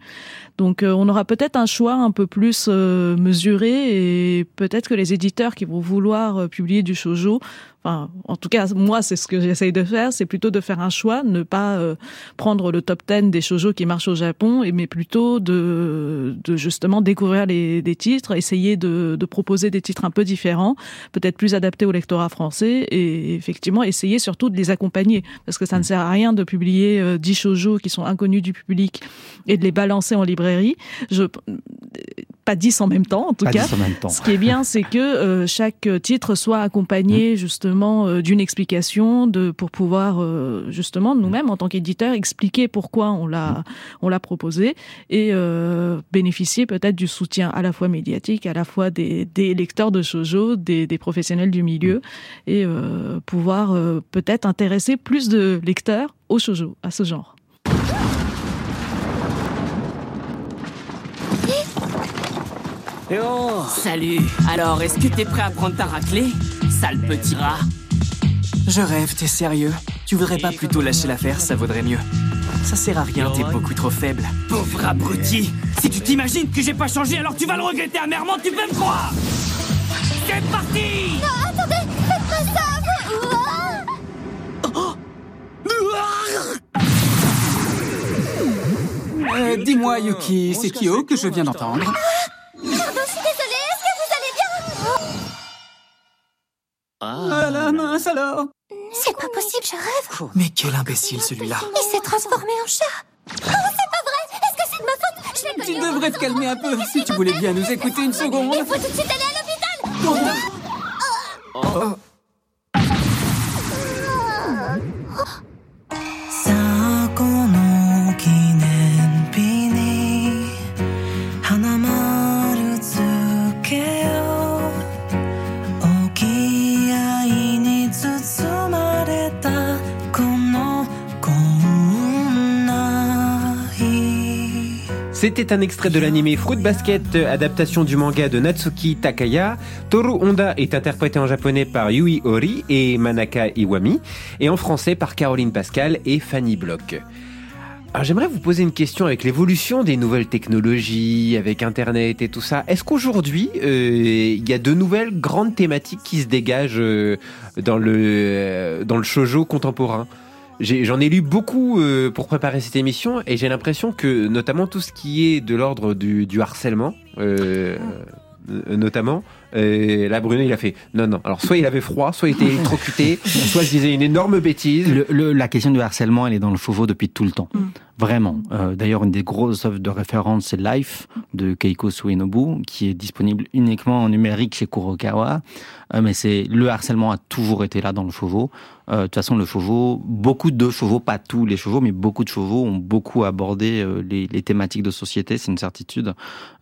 Donc euh, on aura peut-être un choix un peu plus euh, mesuré et peut-être que les éditeurs qui vont vouloir euh, publier du shoujo, enfin en tout cas moi c'est ce que j'essaye de faire, c'est plutôt de faire un choix, ne pas euh, prendre le top 10 des shoujo qui marchent au Japon, mais plutôt de, de justement découvrir les, des titres, essayer de, de proposer des titres un peu différents, peut-être plus adaptés au lectorat français et effectivement essayer surtout de les accompagner parce que ça ne sert à rien de publier euh, 10 shoujo qui sont inconnus du public et de les balancer en librairie. Je, pas 10 en même temps, en tout Pas cas. 10 en même temps. Ce qui est bien, c'est que euh, chaque titre soit accompagné justement euh, d'une explication pour pouvoir euh, justement nous-mêmes en tant qu'éditeur expliquer pourquoi on l'a on l'a proposé et euh, bénéficier peut-être du soutien à la fois médiatique, à la fois des, lecteurs de shoujo, des, professionnels du milieu et pouvoir peut-être intéresser plus de lecteurs au shoujo, à ce genre. Salut Alors, est-ce que t'es prêt à prendre ta raclée? Sale petit rat Je rêve, t'es sérieux Tu voudrais pas plutôt lâcher l'affaire, ça vaudrait mieux. Ça sert à rien, t'es beaucoup trop faible. Pauvre abruti Si tu t'imagines que j'ai pas changé, alors tu vas le regretter amèrement, tu peux me croire C'est parti Non, attendez Faites pas ça vous- Euh, Dis-moi, Yuki, c'est Kyo que je viens d'entendre? Alors C'est pas possible, je rêve. Mais quel imbécile celui-là. Il s'est transformé en chat. Oh, c'est pas vrai. Est-ce que c'est de ma faute? Je l'ai Tu devrais te calmer un peu si tu voulais bien nous écouter une seconde. Il faut tout de suite aller à l'hôpital. Oh. さ C'était un extrait de l'anime Fruit Basket, adaptation du manga de Natsuki Takaya. Toru Honda est interprété en japonais par Yui Ori et Manaka Iwami, et en français par Caroline Pascal et Fanny Bloch. J'aimerais vous poser une question avec l'évolution des nouvelles technologies, avec Internet et tout ça. Est-ce qu'aujourd'hui, euh, il y a de nouvelles grandes thématiques qui se dégagent euh, dans le euh, dans le shojo contemporain? J'en ai, lu beaucoup euh, pour préparer cette émission et j'ai l'impression que notamment tout ce qui est de l'ordre du, du harcèlement, euh, euh, notamment, euh, là Bruno il a fait non non. Alors soit il avait froid, soit il était électrocuté, soit je disais une énorme bêtise. Le- le- la question du harcèlement, elle est dans le chauveau depuis tout le temps. Vraiment. Euh, D'ailleurs, une des grosses œuvres de référence, c'est Life de Keiko Suenobu, qui est disponible uniquement en numérique chez Kurokawa. Euh, mais c'est le harcèlement a toujours été là dans le chauveau. Euh, de toute façon, le chauveau, beaucoup de chevaux, pas tous les chevaux, mais beaucoup de chevaux ont beaucoup abordé euh, les, les thématiques de société, c'est une certitude.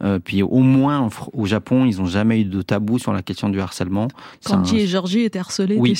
Euh, puis au moins Fr- au Japon, ils n'ont jamais eu de tabou sur la question du harcèlement. Un- Candy et Georgie étaient harcelés Oui.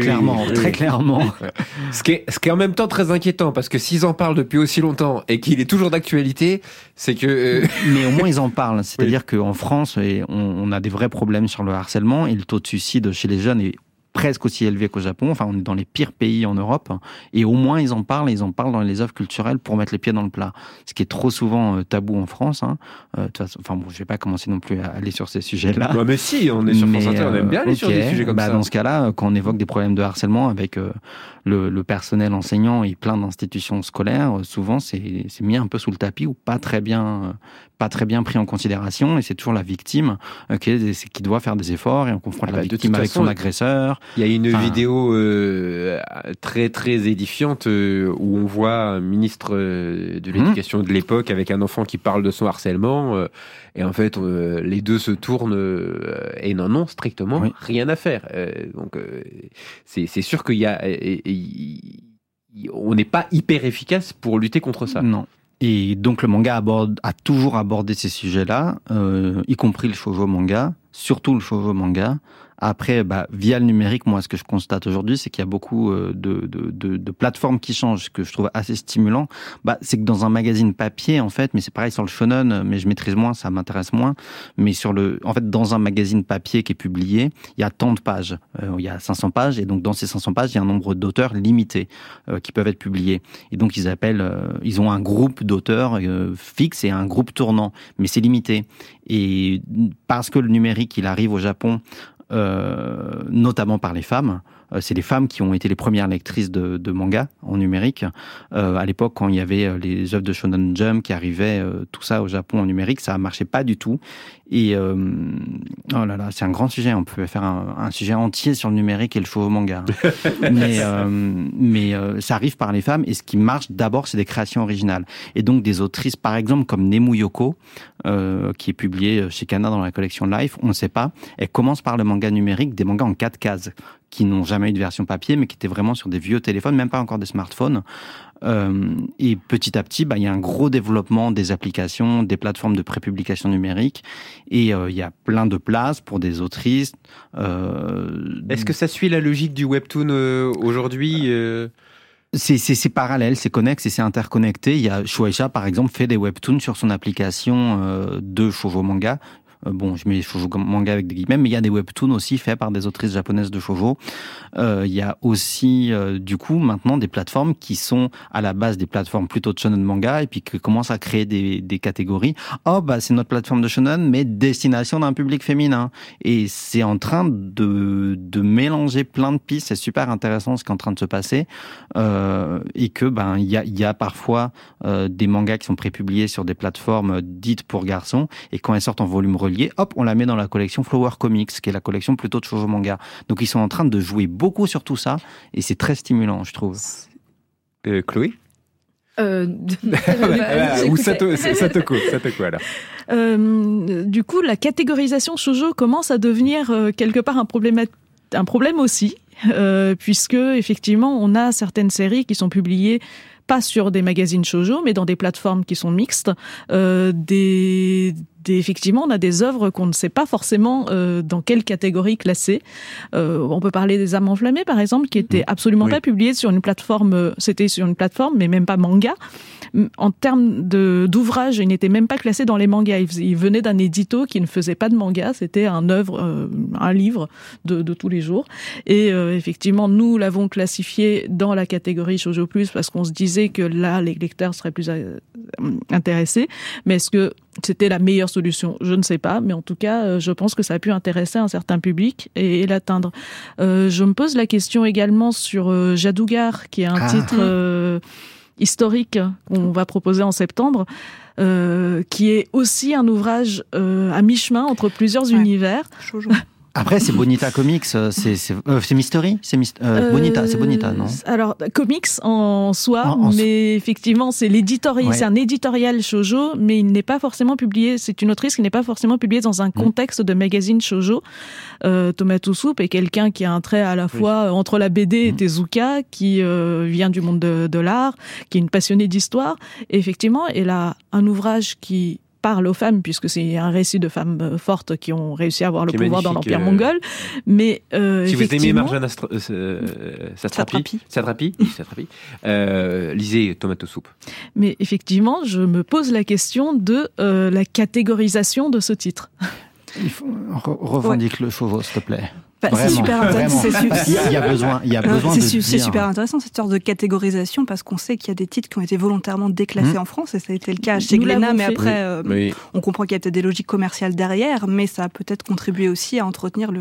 clairement, très clairement. Ce qui, est, ce qui est en même temps très inquiétant parce que s'ils en parlent depuis aussi longtemps et qu'il est toujours d'actualité, c'est que. euh, Mais au moins ils en parlent. C'est-à-dire qu'en France, et on, on a des vrais problèmes sur le harcèlement et le taux de suicide chez les jeunes est presque aussi élevé qu'au Japon. Enfin, on est dans les pires pays en Europe. Et au moins ils en parlent. et Ils en parlent dans les œuvres culturelles pour mettre les pieds dans le plat. Ce qui est trop souvent euh, tabou en France. Hein. Euh, façon, enfin bon, je vais pas commencer non plus à aller sur ces sujets-là. Mais si, on est sur France Inter, on aime bien aller euh, sur des sujets comme Bah, ça. Dans ce cas-là, euh, quand on évoque des problèmes de harcèlement avec euh, le, le personnel enseignant et plein d'institutions scolaires, souvent c'est mis un peu sous le tapis ou pas très bien, pas très bien pris en considération. Et c'est toujours la victime euh, qui, est- qui doit faire des efforts et on confronte Ah la bah, de victime avec façon, son agresseur. Il y a une Enfin, vidéo euh, très très édifiante euh, où on voit un ministre de l'éducation de l'époque avec un enfant qui parle de son harcèlement euh, et en fait les deux se tournent et n'en ont strictement rien à faire. Donc c'est sûr qu'il y a et- et- on n'est pas hyper efficace pour lutter contre ça. Non. Et donc le manga aborde, a toujours abordé ces sujets-là, euh, y compris le shoujo manga, surtout le shoujo manga. Après, bah, via le numérique, moi, ce que je constate aujourd'hui, c'est qu'il y a beaucoup euh, de, de, de, de plateformes qui changent, ce que je trouve assez stimulant. Bah, c'est que dans un magazine papier, en fait, mais c'est pareil sur le shonen, mais je maîtrise moins, ça m'intéresse moins. Mais sur le, en fait, dans un magazine papier qui est publié, il y a tant de pages, Euh, il y a 500 pages, et donc dans ces 500 pages, il y a un nombre d'auteurs limité euh, qui peuvent être publiés. Et donc ils appellent, ils ont un groupe d'auteurs fixe et un groupe tournant, mais c'est limité. Et parce que le numérique, il arrive au Japon, euh, notamment par les femmes, euh, c'est les femmes qui ont été les premières lectrices de, de manga en numérique. Euh, à l'époque, quand il y avait euh, les œuvres de Shonen Jump qui arrivaient, euh, tout ça au Japon en numérique, ça marchait pas du tout. Et euh, oh là là, c'est un grand sujet. On peut faire un, un sujet entier sur le numérique et le shoujo manga. mais euh, mais euh, ça arrive par les femmes. Et ce qui marche d'abord, c'est des créations originales. Et donc des autrices, par exemple, comme Nemu Yoko, euh, qui est publiée chez Kana dans la collection Life, on ne sait pas. Elle commence par le manga numérique, des mangas en quatre cases qui n'ont jamais eu de version papier, mais qui étaient vraiment sur des vieux téléphones, même pas encore des smartphones. Euh, et petit à petit, bah, il y a un gros développement des applications, des plateformes de prépublication numérique, et euh, il y a plein de places pour des autrices. Euh, Est-ce que ça suit la logique du webtoon aujourd'hui euh? C'est, parallèle, c'est connexe et c'est interconnecté. Il y a Shueisha, par exemple, fait des webtoons sur son application de shoujo manga. Euh, bon, je mets shoujo manga avec des guillemets, mais il y a des webtoons aussi faits par des autrices japonaises de shoujo. Euh, il y a aussi, euh, du coup, maintenant des plateformes qui sont à la base des plateformes plutôt de shonen manga et puis qui commencent à créer des, des catégories. Oh, bah, c'est notre plateforme de shonen, mais destination d'un public féminin. Et c'est en train de, de mélanger plein de pistes. C'est super intéressant ce qui est en train de se passer. Euh, et que, ben, il y a, y a parfois euh, des mangas qui sont prépubliés sur des plateformes dites pour garçons. Et quand elles sortent en volume hop, on la met dans la collection Flower Comics, qui est la collection plutôt de shoujo manga. Donc ils sont en train de jouer beaucoup sur tout ça. Et c'est très stimulant, je trouve. Euh, Chloé? Euh, Ah, Ou Sato- Satoko, Satoko alors. Euh, du coup, la catégorisation shoujo commence à devenir euh, quelque part un, probléma- un problème aussi, euh, puisque effectivement, on a certaines séries qui sont publiées pas sur des magazines shoujo, mais dans des plateformes qui sont mixtes. Euh, des- effectivement, on a des œuvres qu'on ne sait pas forcément euh, dans quelle catégorie classer. Euh, on peut parler des âmes enflammées, par exemple, qui étaient absolument Oui. pas publiées sur une plateforme. euh, C'était sur une plateforme, mais même pas manga. M- En termes d'ouvrage, il n'était même pas classé dans les mangas. Il, il venait d'un édito qui ne faisait pas de manga. C'était un œuvre, euh, un livre de, de tous les jours. Et effectivement, nous l'avons classifié dans la catégorie Shoujo Plus parce qu'on se disait que là, les lecteurs seraient plus intéressés. Mais est-ce que c'était la meilleure solution Je ne sais pas. Mais en tout cas, euh, je pense que ça a pu intéresser un certain public et, et l'atteindre. Euh, je me pose la question également sur euh, Jadougar, qui est un Ah. titre euh, historique qu'on va proposer en septembre. euh, qui est aussi un ouvrage euh, à mi-chemin entre plusieurs univers. Après, c'est Bonita Comics, euh, c'est euh, Mystery, c'est Myst- euh, Bonita, c'est Bonita, non Alors, comics en soi, En- en mais effectivement, c'est l'éditorial, Ouais. c'est un éditorial shoujo, mais il n'est pas forcément publié. C'est une autrice qui n'est pas forcément publiée dans Mm. un contexte de magazine shoujo. Euh, Tomato Soup est quelqu'un qui a un trait à la fois entre la BD Mm. et Tezuka, qui euh, vient du monde de, de l'art, qui est une passionnée d'histoire. Effectivement, elle a un ouvrage qui parle aux femmes, puisque c'est un récit de femmes euh, fortes qui ont réussi à avoir le pouvoir dans l'Empire euh, mongol. Mais euh, Si vous aimez Marjane Astra- euh, Satrapi, Satrapi, Satrapi, euh, lisez Tomato Soup. Mais effectivement, je me pose la question de euh, la catégorisation de ce titre. Re- revendique le chauveau, s'il te plaît. Bah, c'est super intéressant. Il y a- il y a besoin, il y a besoin c'est su- dire. super intéressant cette sorte de catégorisation parce qu'on sait qu'il y a des titres qui ont été volontairement déclassés Mhm. en France et ça a été le cas chez Glénat, mais après Oui. euh, Oui. on comprend qu'il y a peut-être des logiques commerciales derrière, mais ça a peut-être contribué aussi à entretenir le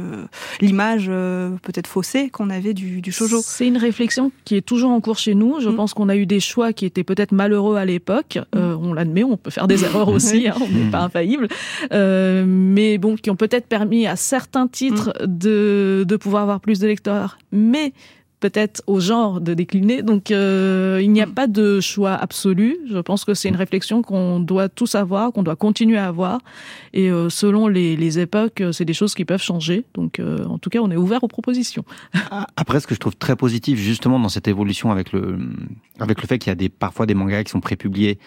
l'image euh, peut-être faussée qu'on avait du, du shoujo. C'est une réflexion qui est toujours en cours chez nous. Je pense qu'on a eu des choix qui étaient peut-être malheureux à l'époque. Euh, on l'admet, on peut faire des erreurs aussi, hein, on n'est pas infaillible. Euh, mais bon, qui ont peut-être permis à certains titres de, de pouvoir avoir plus de lecteurs. Mais peut-être au genre de décliner. Donc euh, il n'y a pas de choix absolu. Je pense que c'est une réflexion qu'on doit tous avoir, qu'on doit continuer à avoir. Et euh, selon les, les époques, euh, c'est des choses qui peuvent changer. Donc euh, en tout cas, on est ouvert aux propositions. Après, ce que je trouve très positif justement dans cette évolution avec le, avec le fait qu'il y a des, parfois des mangas qui sont prépubliés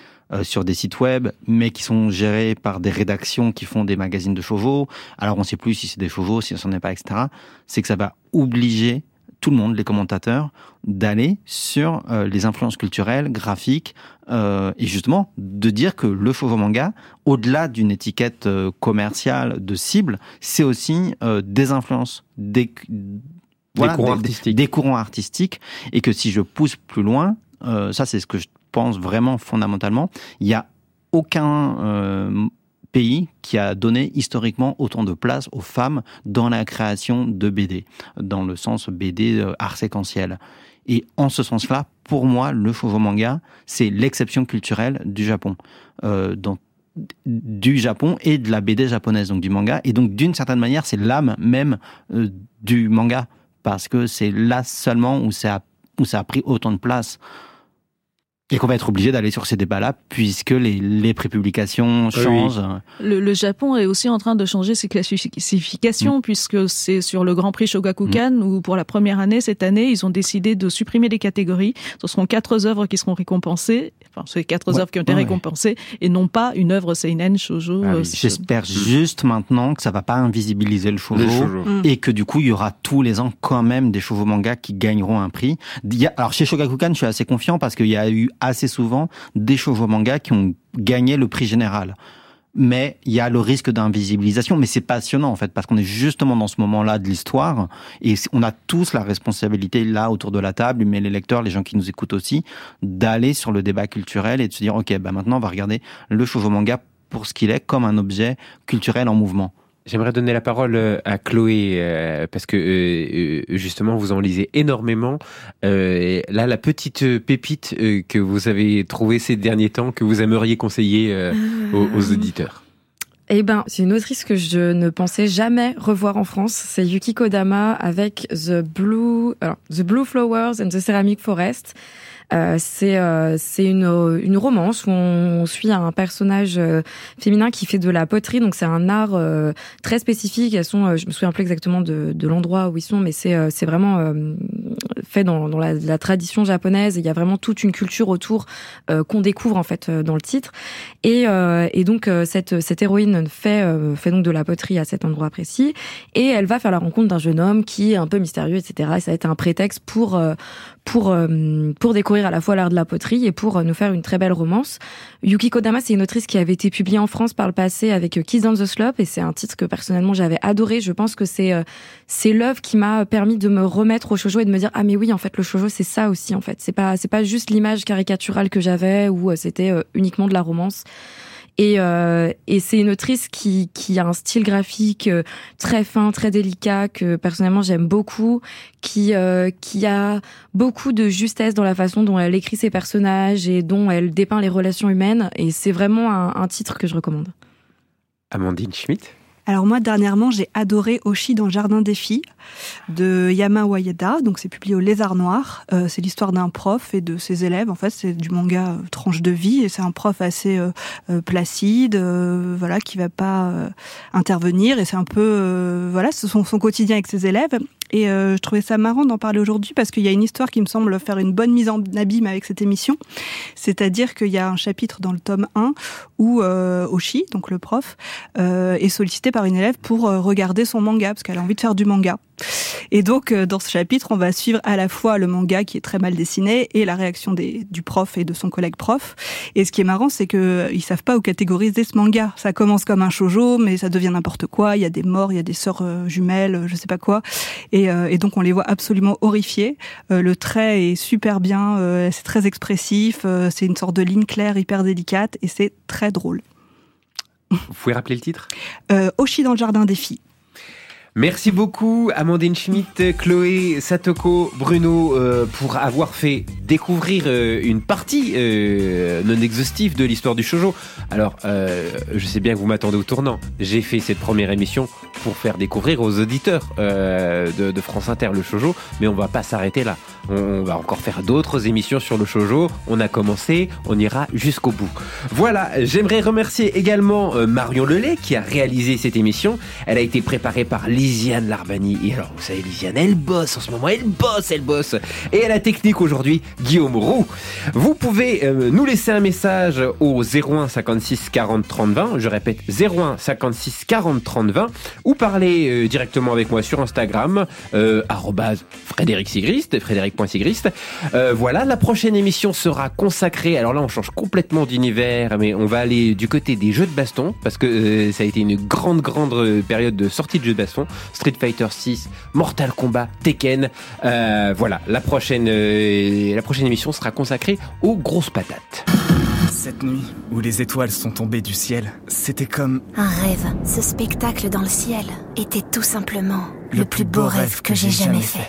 sur des sites web, mais qui sont gérés par des rédactions qui font des magazines de chauveau. Alors on ne sait plus si c'est des chauveau, si ce n'en est pas, etc. C'est que ça va obliger tout le monde, les commentateurs, d'aller sur euh, les influences culturelles, graphiques, euh, et justement de dire que le shoujo manga, au-delà d'une étiquette euh, commerciale de cible, c'est aussi euh, des influences, des, courants des- artistiques. des courants artistiques, et que si je pousse plus loin, euh, ça c'est ce que je pense vraiment fondamentalement, il y a aucun euh, pays qui a donné historiquement autant de place aux femmes dans la création de BD, dans le sens BD euh, art séquentiel. Et en ce sens-là, pour moi, le shoujo manga, c'est l'exception culturelle du Japon. Euh, du Japon et de la BD japonaise, donc du manga. Et donc, d'une certaine manière, c'est l'âme même euh, du manga. Parce que c'est là seulement où ça a pris autant de place. Et qu'on va être obligé d'aller sur ces débats-là, puisque les, les prépublications changent. Le, le Japon est aussi en train de changer ses classifications puisque c'est sur le Grand Prix Shogakukan où pour la première année cette année ils ont décidé de supprimer les catégories. Ce seront quatre œuvres qui seront récompensées. Enfin, c'est quatre Ouais. œuvres qui ont été Ouais, ouais. récompensées et non pas une œuvre seinen shoujo. Ah euh, oui, J'espère juste maintenant que ça va pas invisibiliser le shoujo. Mm. et que du coup il y aura tous les ans quand même des shoujo mangas qui gagneront un prix. Il y a- alors chez Shogakukan, je suis assez confiant parce qu'il y a eu assez souvent des shoujo mangas qui ont gagné le prix général. Mais il y a le risque d'invisibilisation, mais c'est passionnant en fait parce qu'on est justement dans ce moment-là de l'histoire et on a tous la responsabilité là autour de la table, mais les lecteurs, les gens qui nous écoutent aussi, d'aller sur le débat culturel et de se dire ok, bah maintenant on va regarder le shoujo manga pour ce qu'il est, comme un objet culturel en mouvement. J'aimerais donner la parole euh, à Chloé euh, parce que euh, justement vous en lisez énormément. Euh, là, la petite pépite que vous avez trouvée ces derniers temps que vous aimeriez conseiller aux, aux auditeurs. Eh ben, c'est une autrice que je ne pensais jamais revoir en France. C'est Yuki Kodama avec The Blue, alors, The Blue Flowers and the Ceramic Forest. Euh, c'est euh, c'est une une romance où on suit un personnage euh, féminin qui fait de la poterie. Donc c'est un art euh, très spécifique. Elles sont euh, je me souviens plus exactement de, de l'endroit où ils sont mais c'est euh, c'est vraiment euh, fait dans, dans la, tradition japonaise. Il y a vraiment toute une culture autour euh, qu'on découvre en fait euh, dans le titre. Et, euh, et donc euh, cette cette héroïne fait euh, fait donc de la poterie à cet endroit précis. Et elle va faire la rencontre d'un jeune homme qui est un peu mystérieux etc et ça a été un prétexte pour euh, pour euh, pour découvrir à la fois l'art de la poterie et pour euh, nous faire une très belle romance. Yuki Kodama, c'est une autrice qui avait été publiée en France par le passé avec euh, Kiss on the Slope et c'est un titre que personnellement j'avais adoré. Je pense que c'est c'est l'œuvre qui m'a permis de me remettre au shoujo et de me dire ah mais oui en fait le shoujo c'est ça aussi en fait. C'est pas c'est pas juste l'image caricaturale que j'avais où c'était uniquement de la romance. Et, euh, et c'est une autrice qui, a un style graphique euh, très fin, très délicat, que personnellement j'aime beaucoup, qui, euh, qui a beaucoup de justesse dans la façon dont elle écrit ses personnages et dont elle dépeint les relations humaines. Et c'est vraiment un, un titre que je recommande. Amandine Schmidt? Alors moi, dernièrement, j'ai adoré Oshi dans jardin des filles de Yama Wayeda. Donc c'est publié au Lézard Noir. Euh, c'est l'histoire d'un prof et de ses élèves. En fait, c'est du manga euh, tranche de vie et c'est un prof assez euh, placide, voilà, qui va pas intervenir et c'est un peu, voilà, ce sont son quotidien avec ses élèves. Et euh, je trouvais ça marrant d'en parler aujourd'hui parce qu'il y a une histoire qui me semble faire une bonne mise en abîme avec cette émission. C'est-à-dire qu'il y a un chapitre dans le tome 1 où euh, Oshi, donc le prof, euh, est sollicité par une élève pour regarder son manga parce qu'elle a envie de faire du manga. Et donc, euh, dans ce chapitre, on va suivre à la fois le manga qui est très mal dessiné et la réaction des, du prof et de son collègue prof. Et ce qui est marrant, c'est que euh, ils savent pas où catégoriser ce manga. Ça commence comme un shojo, mais ça devient n'importe quoi. Il y a des morts, il y a des sœurs euh, jumelles, je sais pas quoi. Et, euh, et donc, on les voit absolument horrifiés. Euh, le trait est super bien, euh, c'est très expressif, c'est une sorte de ligne claire, hyper délicate, et c'est très drôle. Vous pouvez rappeler le titre? Oshi dans le jardin des filles. Merci beaucoup Amandine Schmidt, Chloé, Satoko, Bruno euh, pour avoir fait découvrir euh, une partie euh, non exhaustive de l'histoire du shoujo. Alors, je sais bien que vous m'attendez au tournant. J'ai fait cette première émission pour faire découvrir aux auditeurs de, de France Inter le shoujo, mais on va pas s'arrêter là. On, va encore faire d'autres émissions sur le shoujo. On a commencé, on ira jusqu'au bout. Voilà, j'aimerais remercier également euh, Marion Lelay qui a réalisé cette émission. Elle a été préparée par Lisiane Larbani. Et alors, vous savez, Lisiane, elle bosse en ce moment, elle bosse, elle bosse. Et à la technique aujourd'hui, Guillaume Roux. Vous pouvez euh, nous laisser un message au 01 56 40 30 20. Je répète, 01 56 40 30 20. Ou parler euh, directement avec moi sur Instagram, euh, arrobase Frédéric Sigrist, Frédéric.sigrist. Euh, voilà, la prochaine émission sera consacrée. Alors là, on change complètement d'univers, mais on va aller du côté des jeux de baston parce que euh, ça a été une grande, grande euh, période de sortie de jeux de baston. Street Fighter 6, Mortal Kombat, Tekken. Euh, voilà, la prochaine, euh, la prochaine émission sera consacrée aux grosses patates. Cette nuit, où les étoiles sont tombées du ciel, c'était comme Un rêve. Ce spectacle dans le ciel était tout simplement le, plus beau rêve que j'ai jamais fait.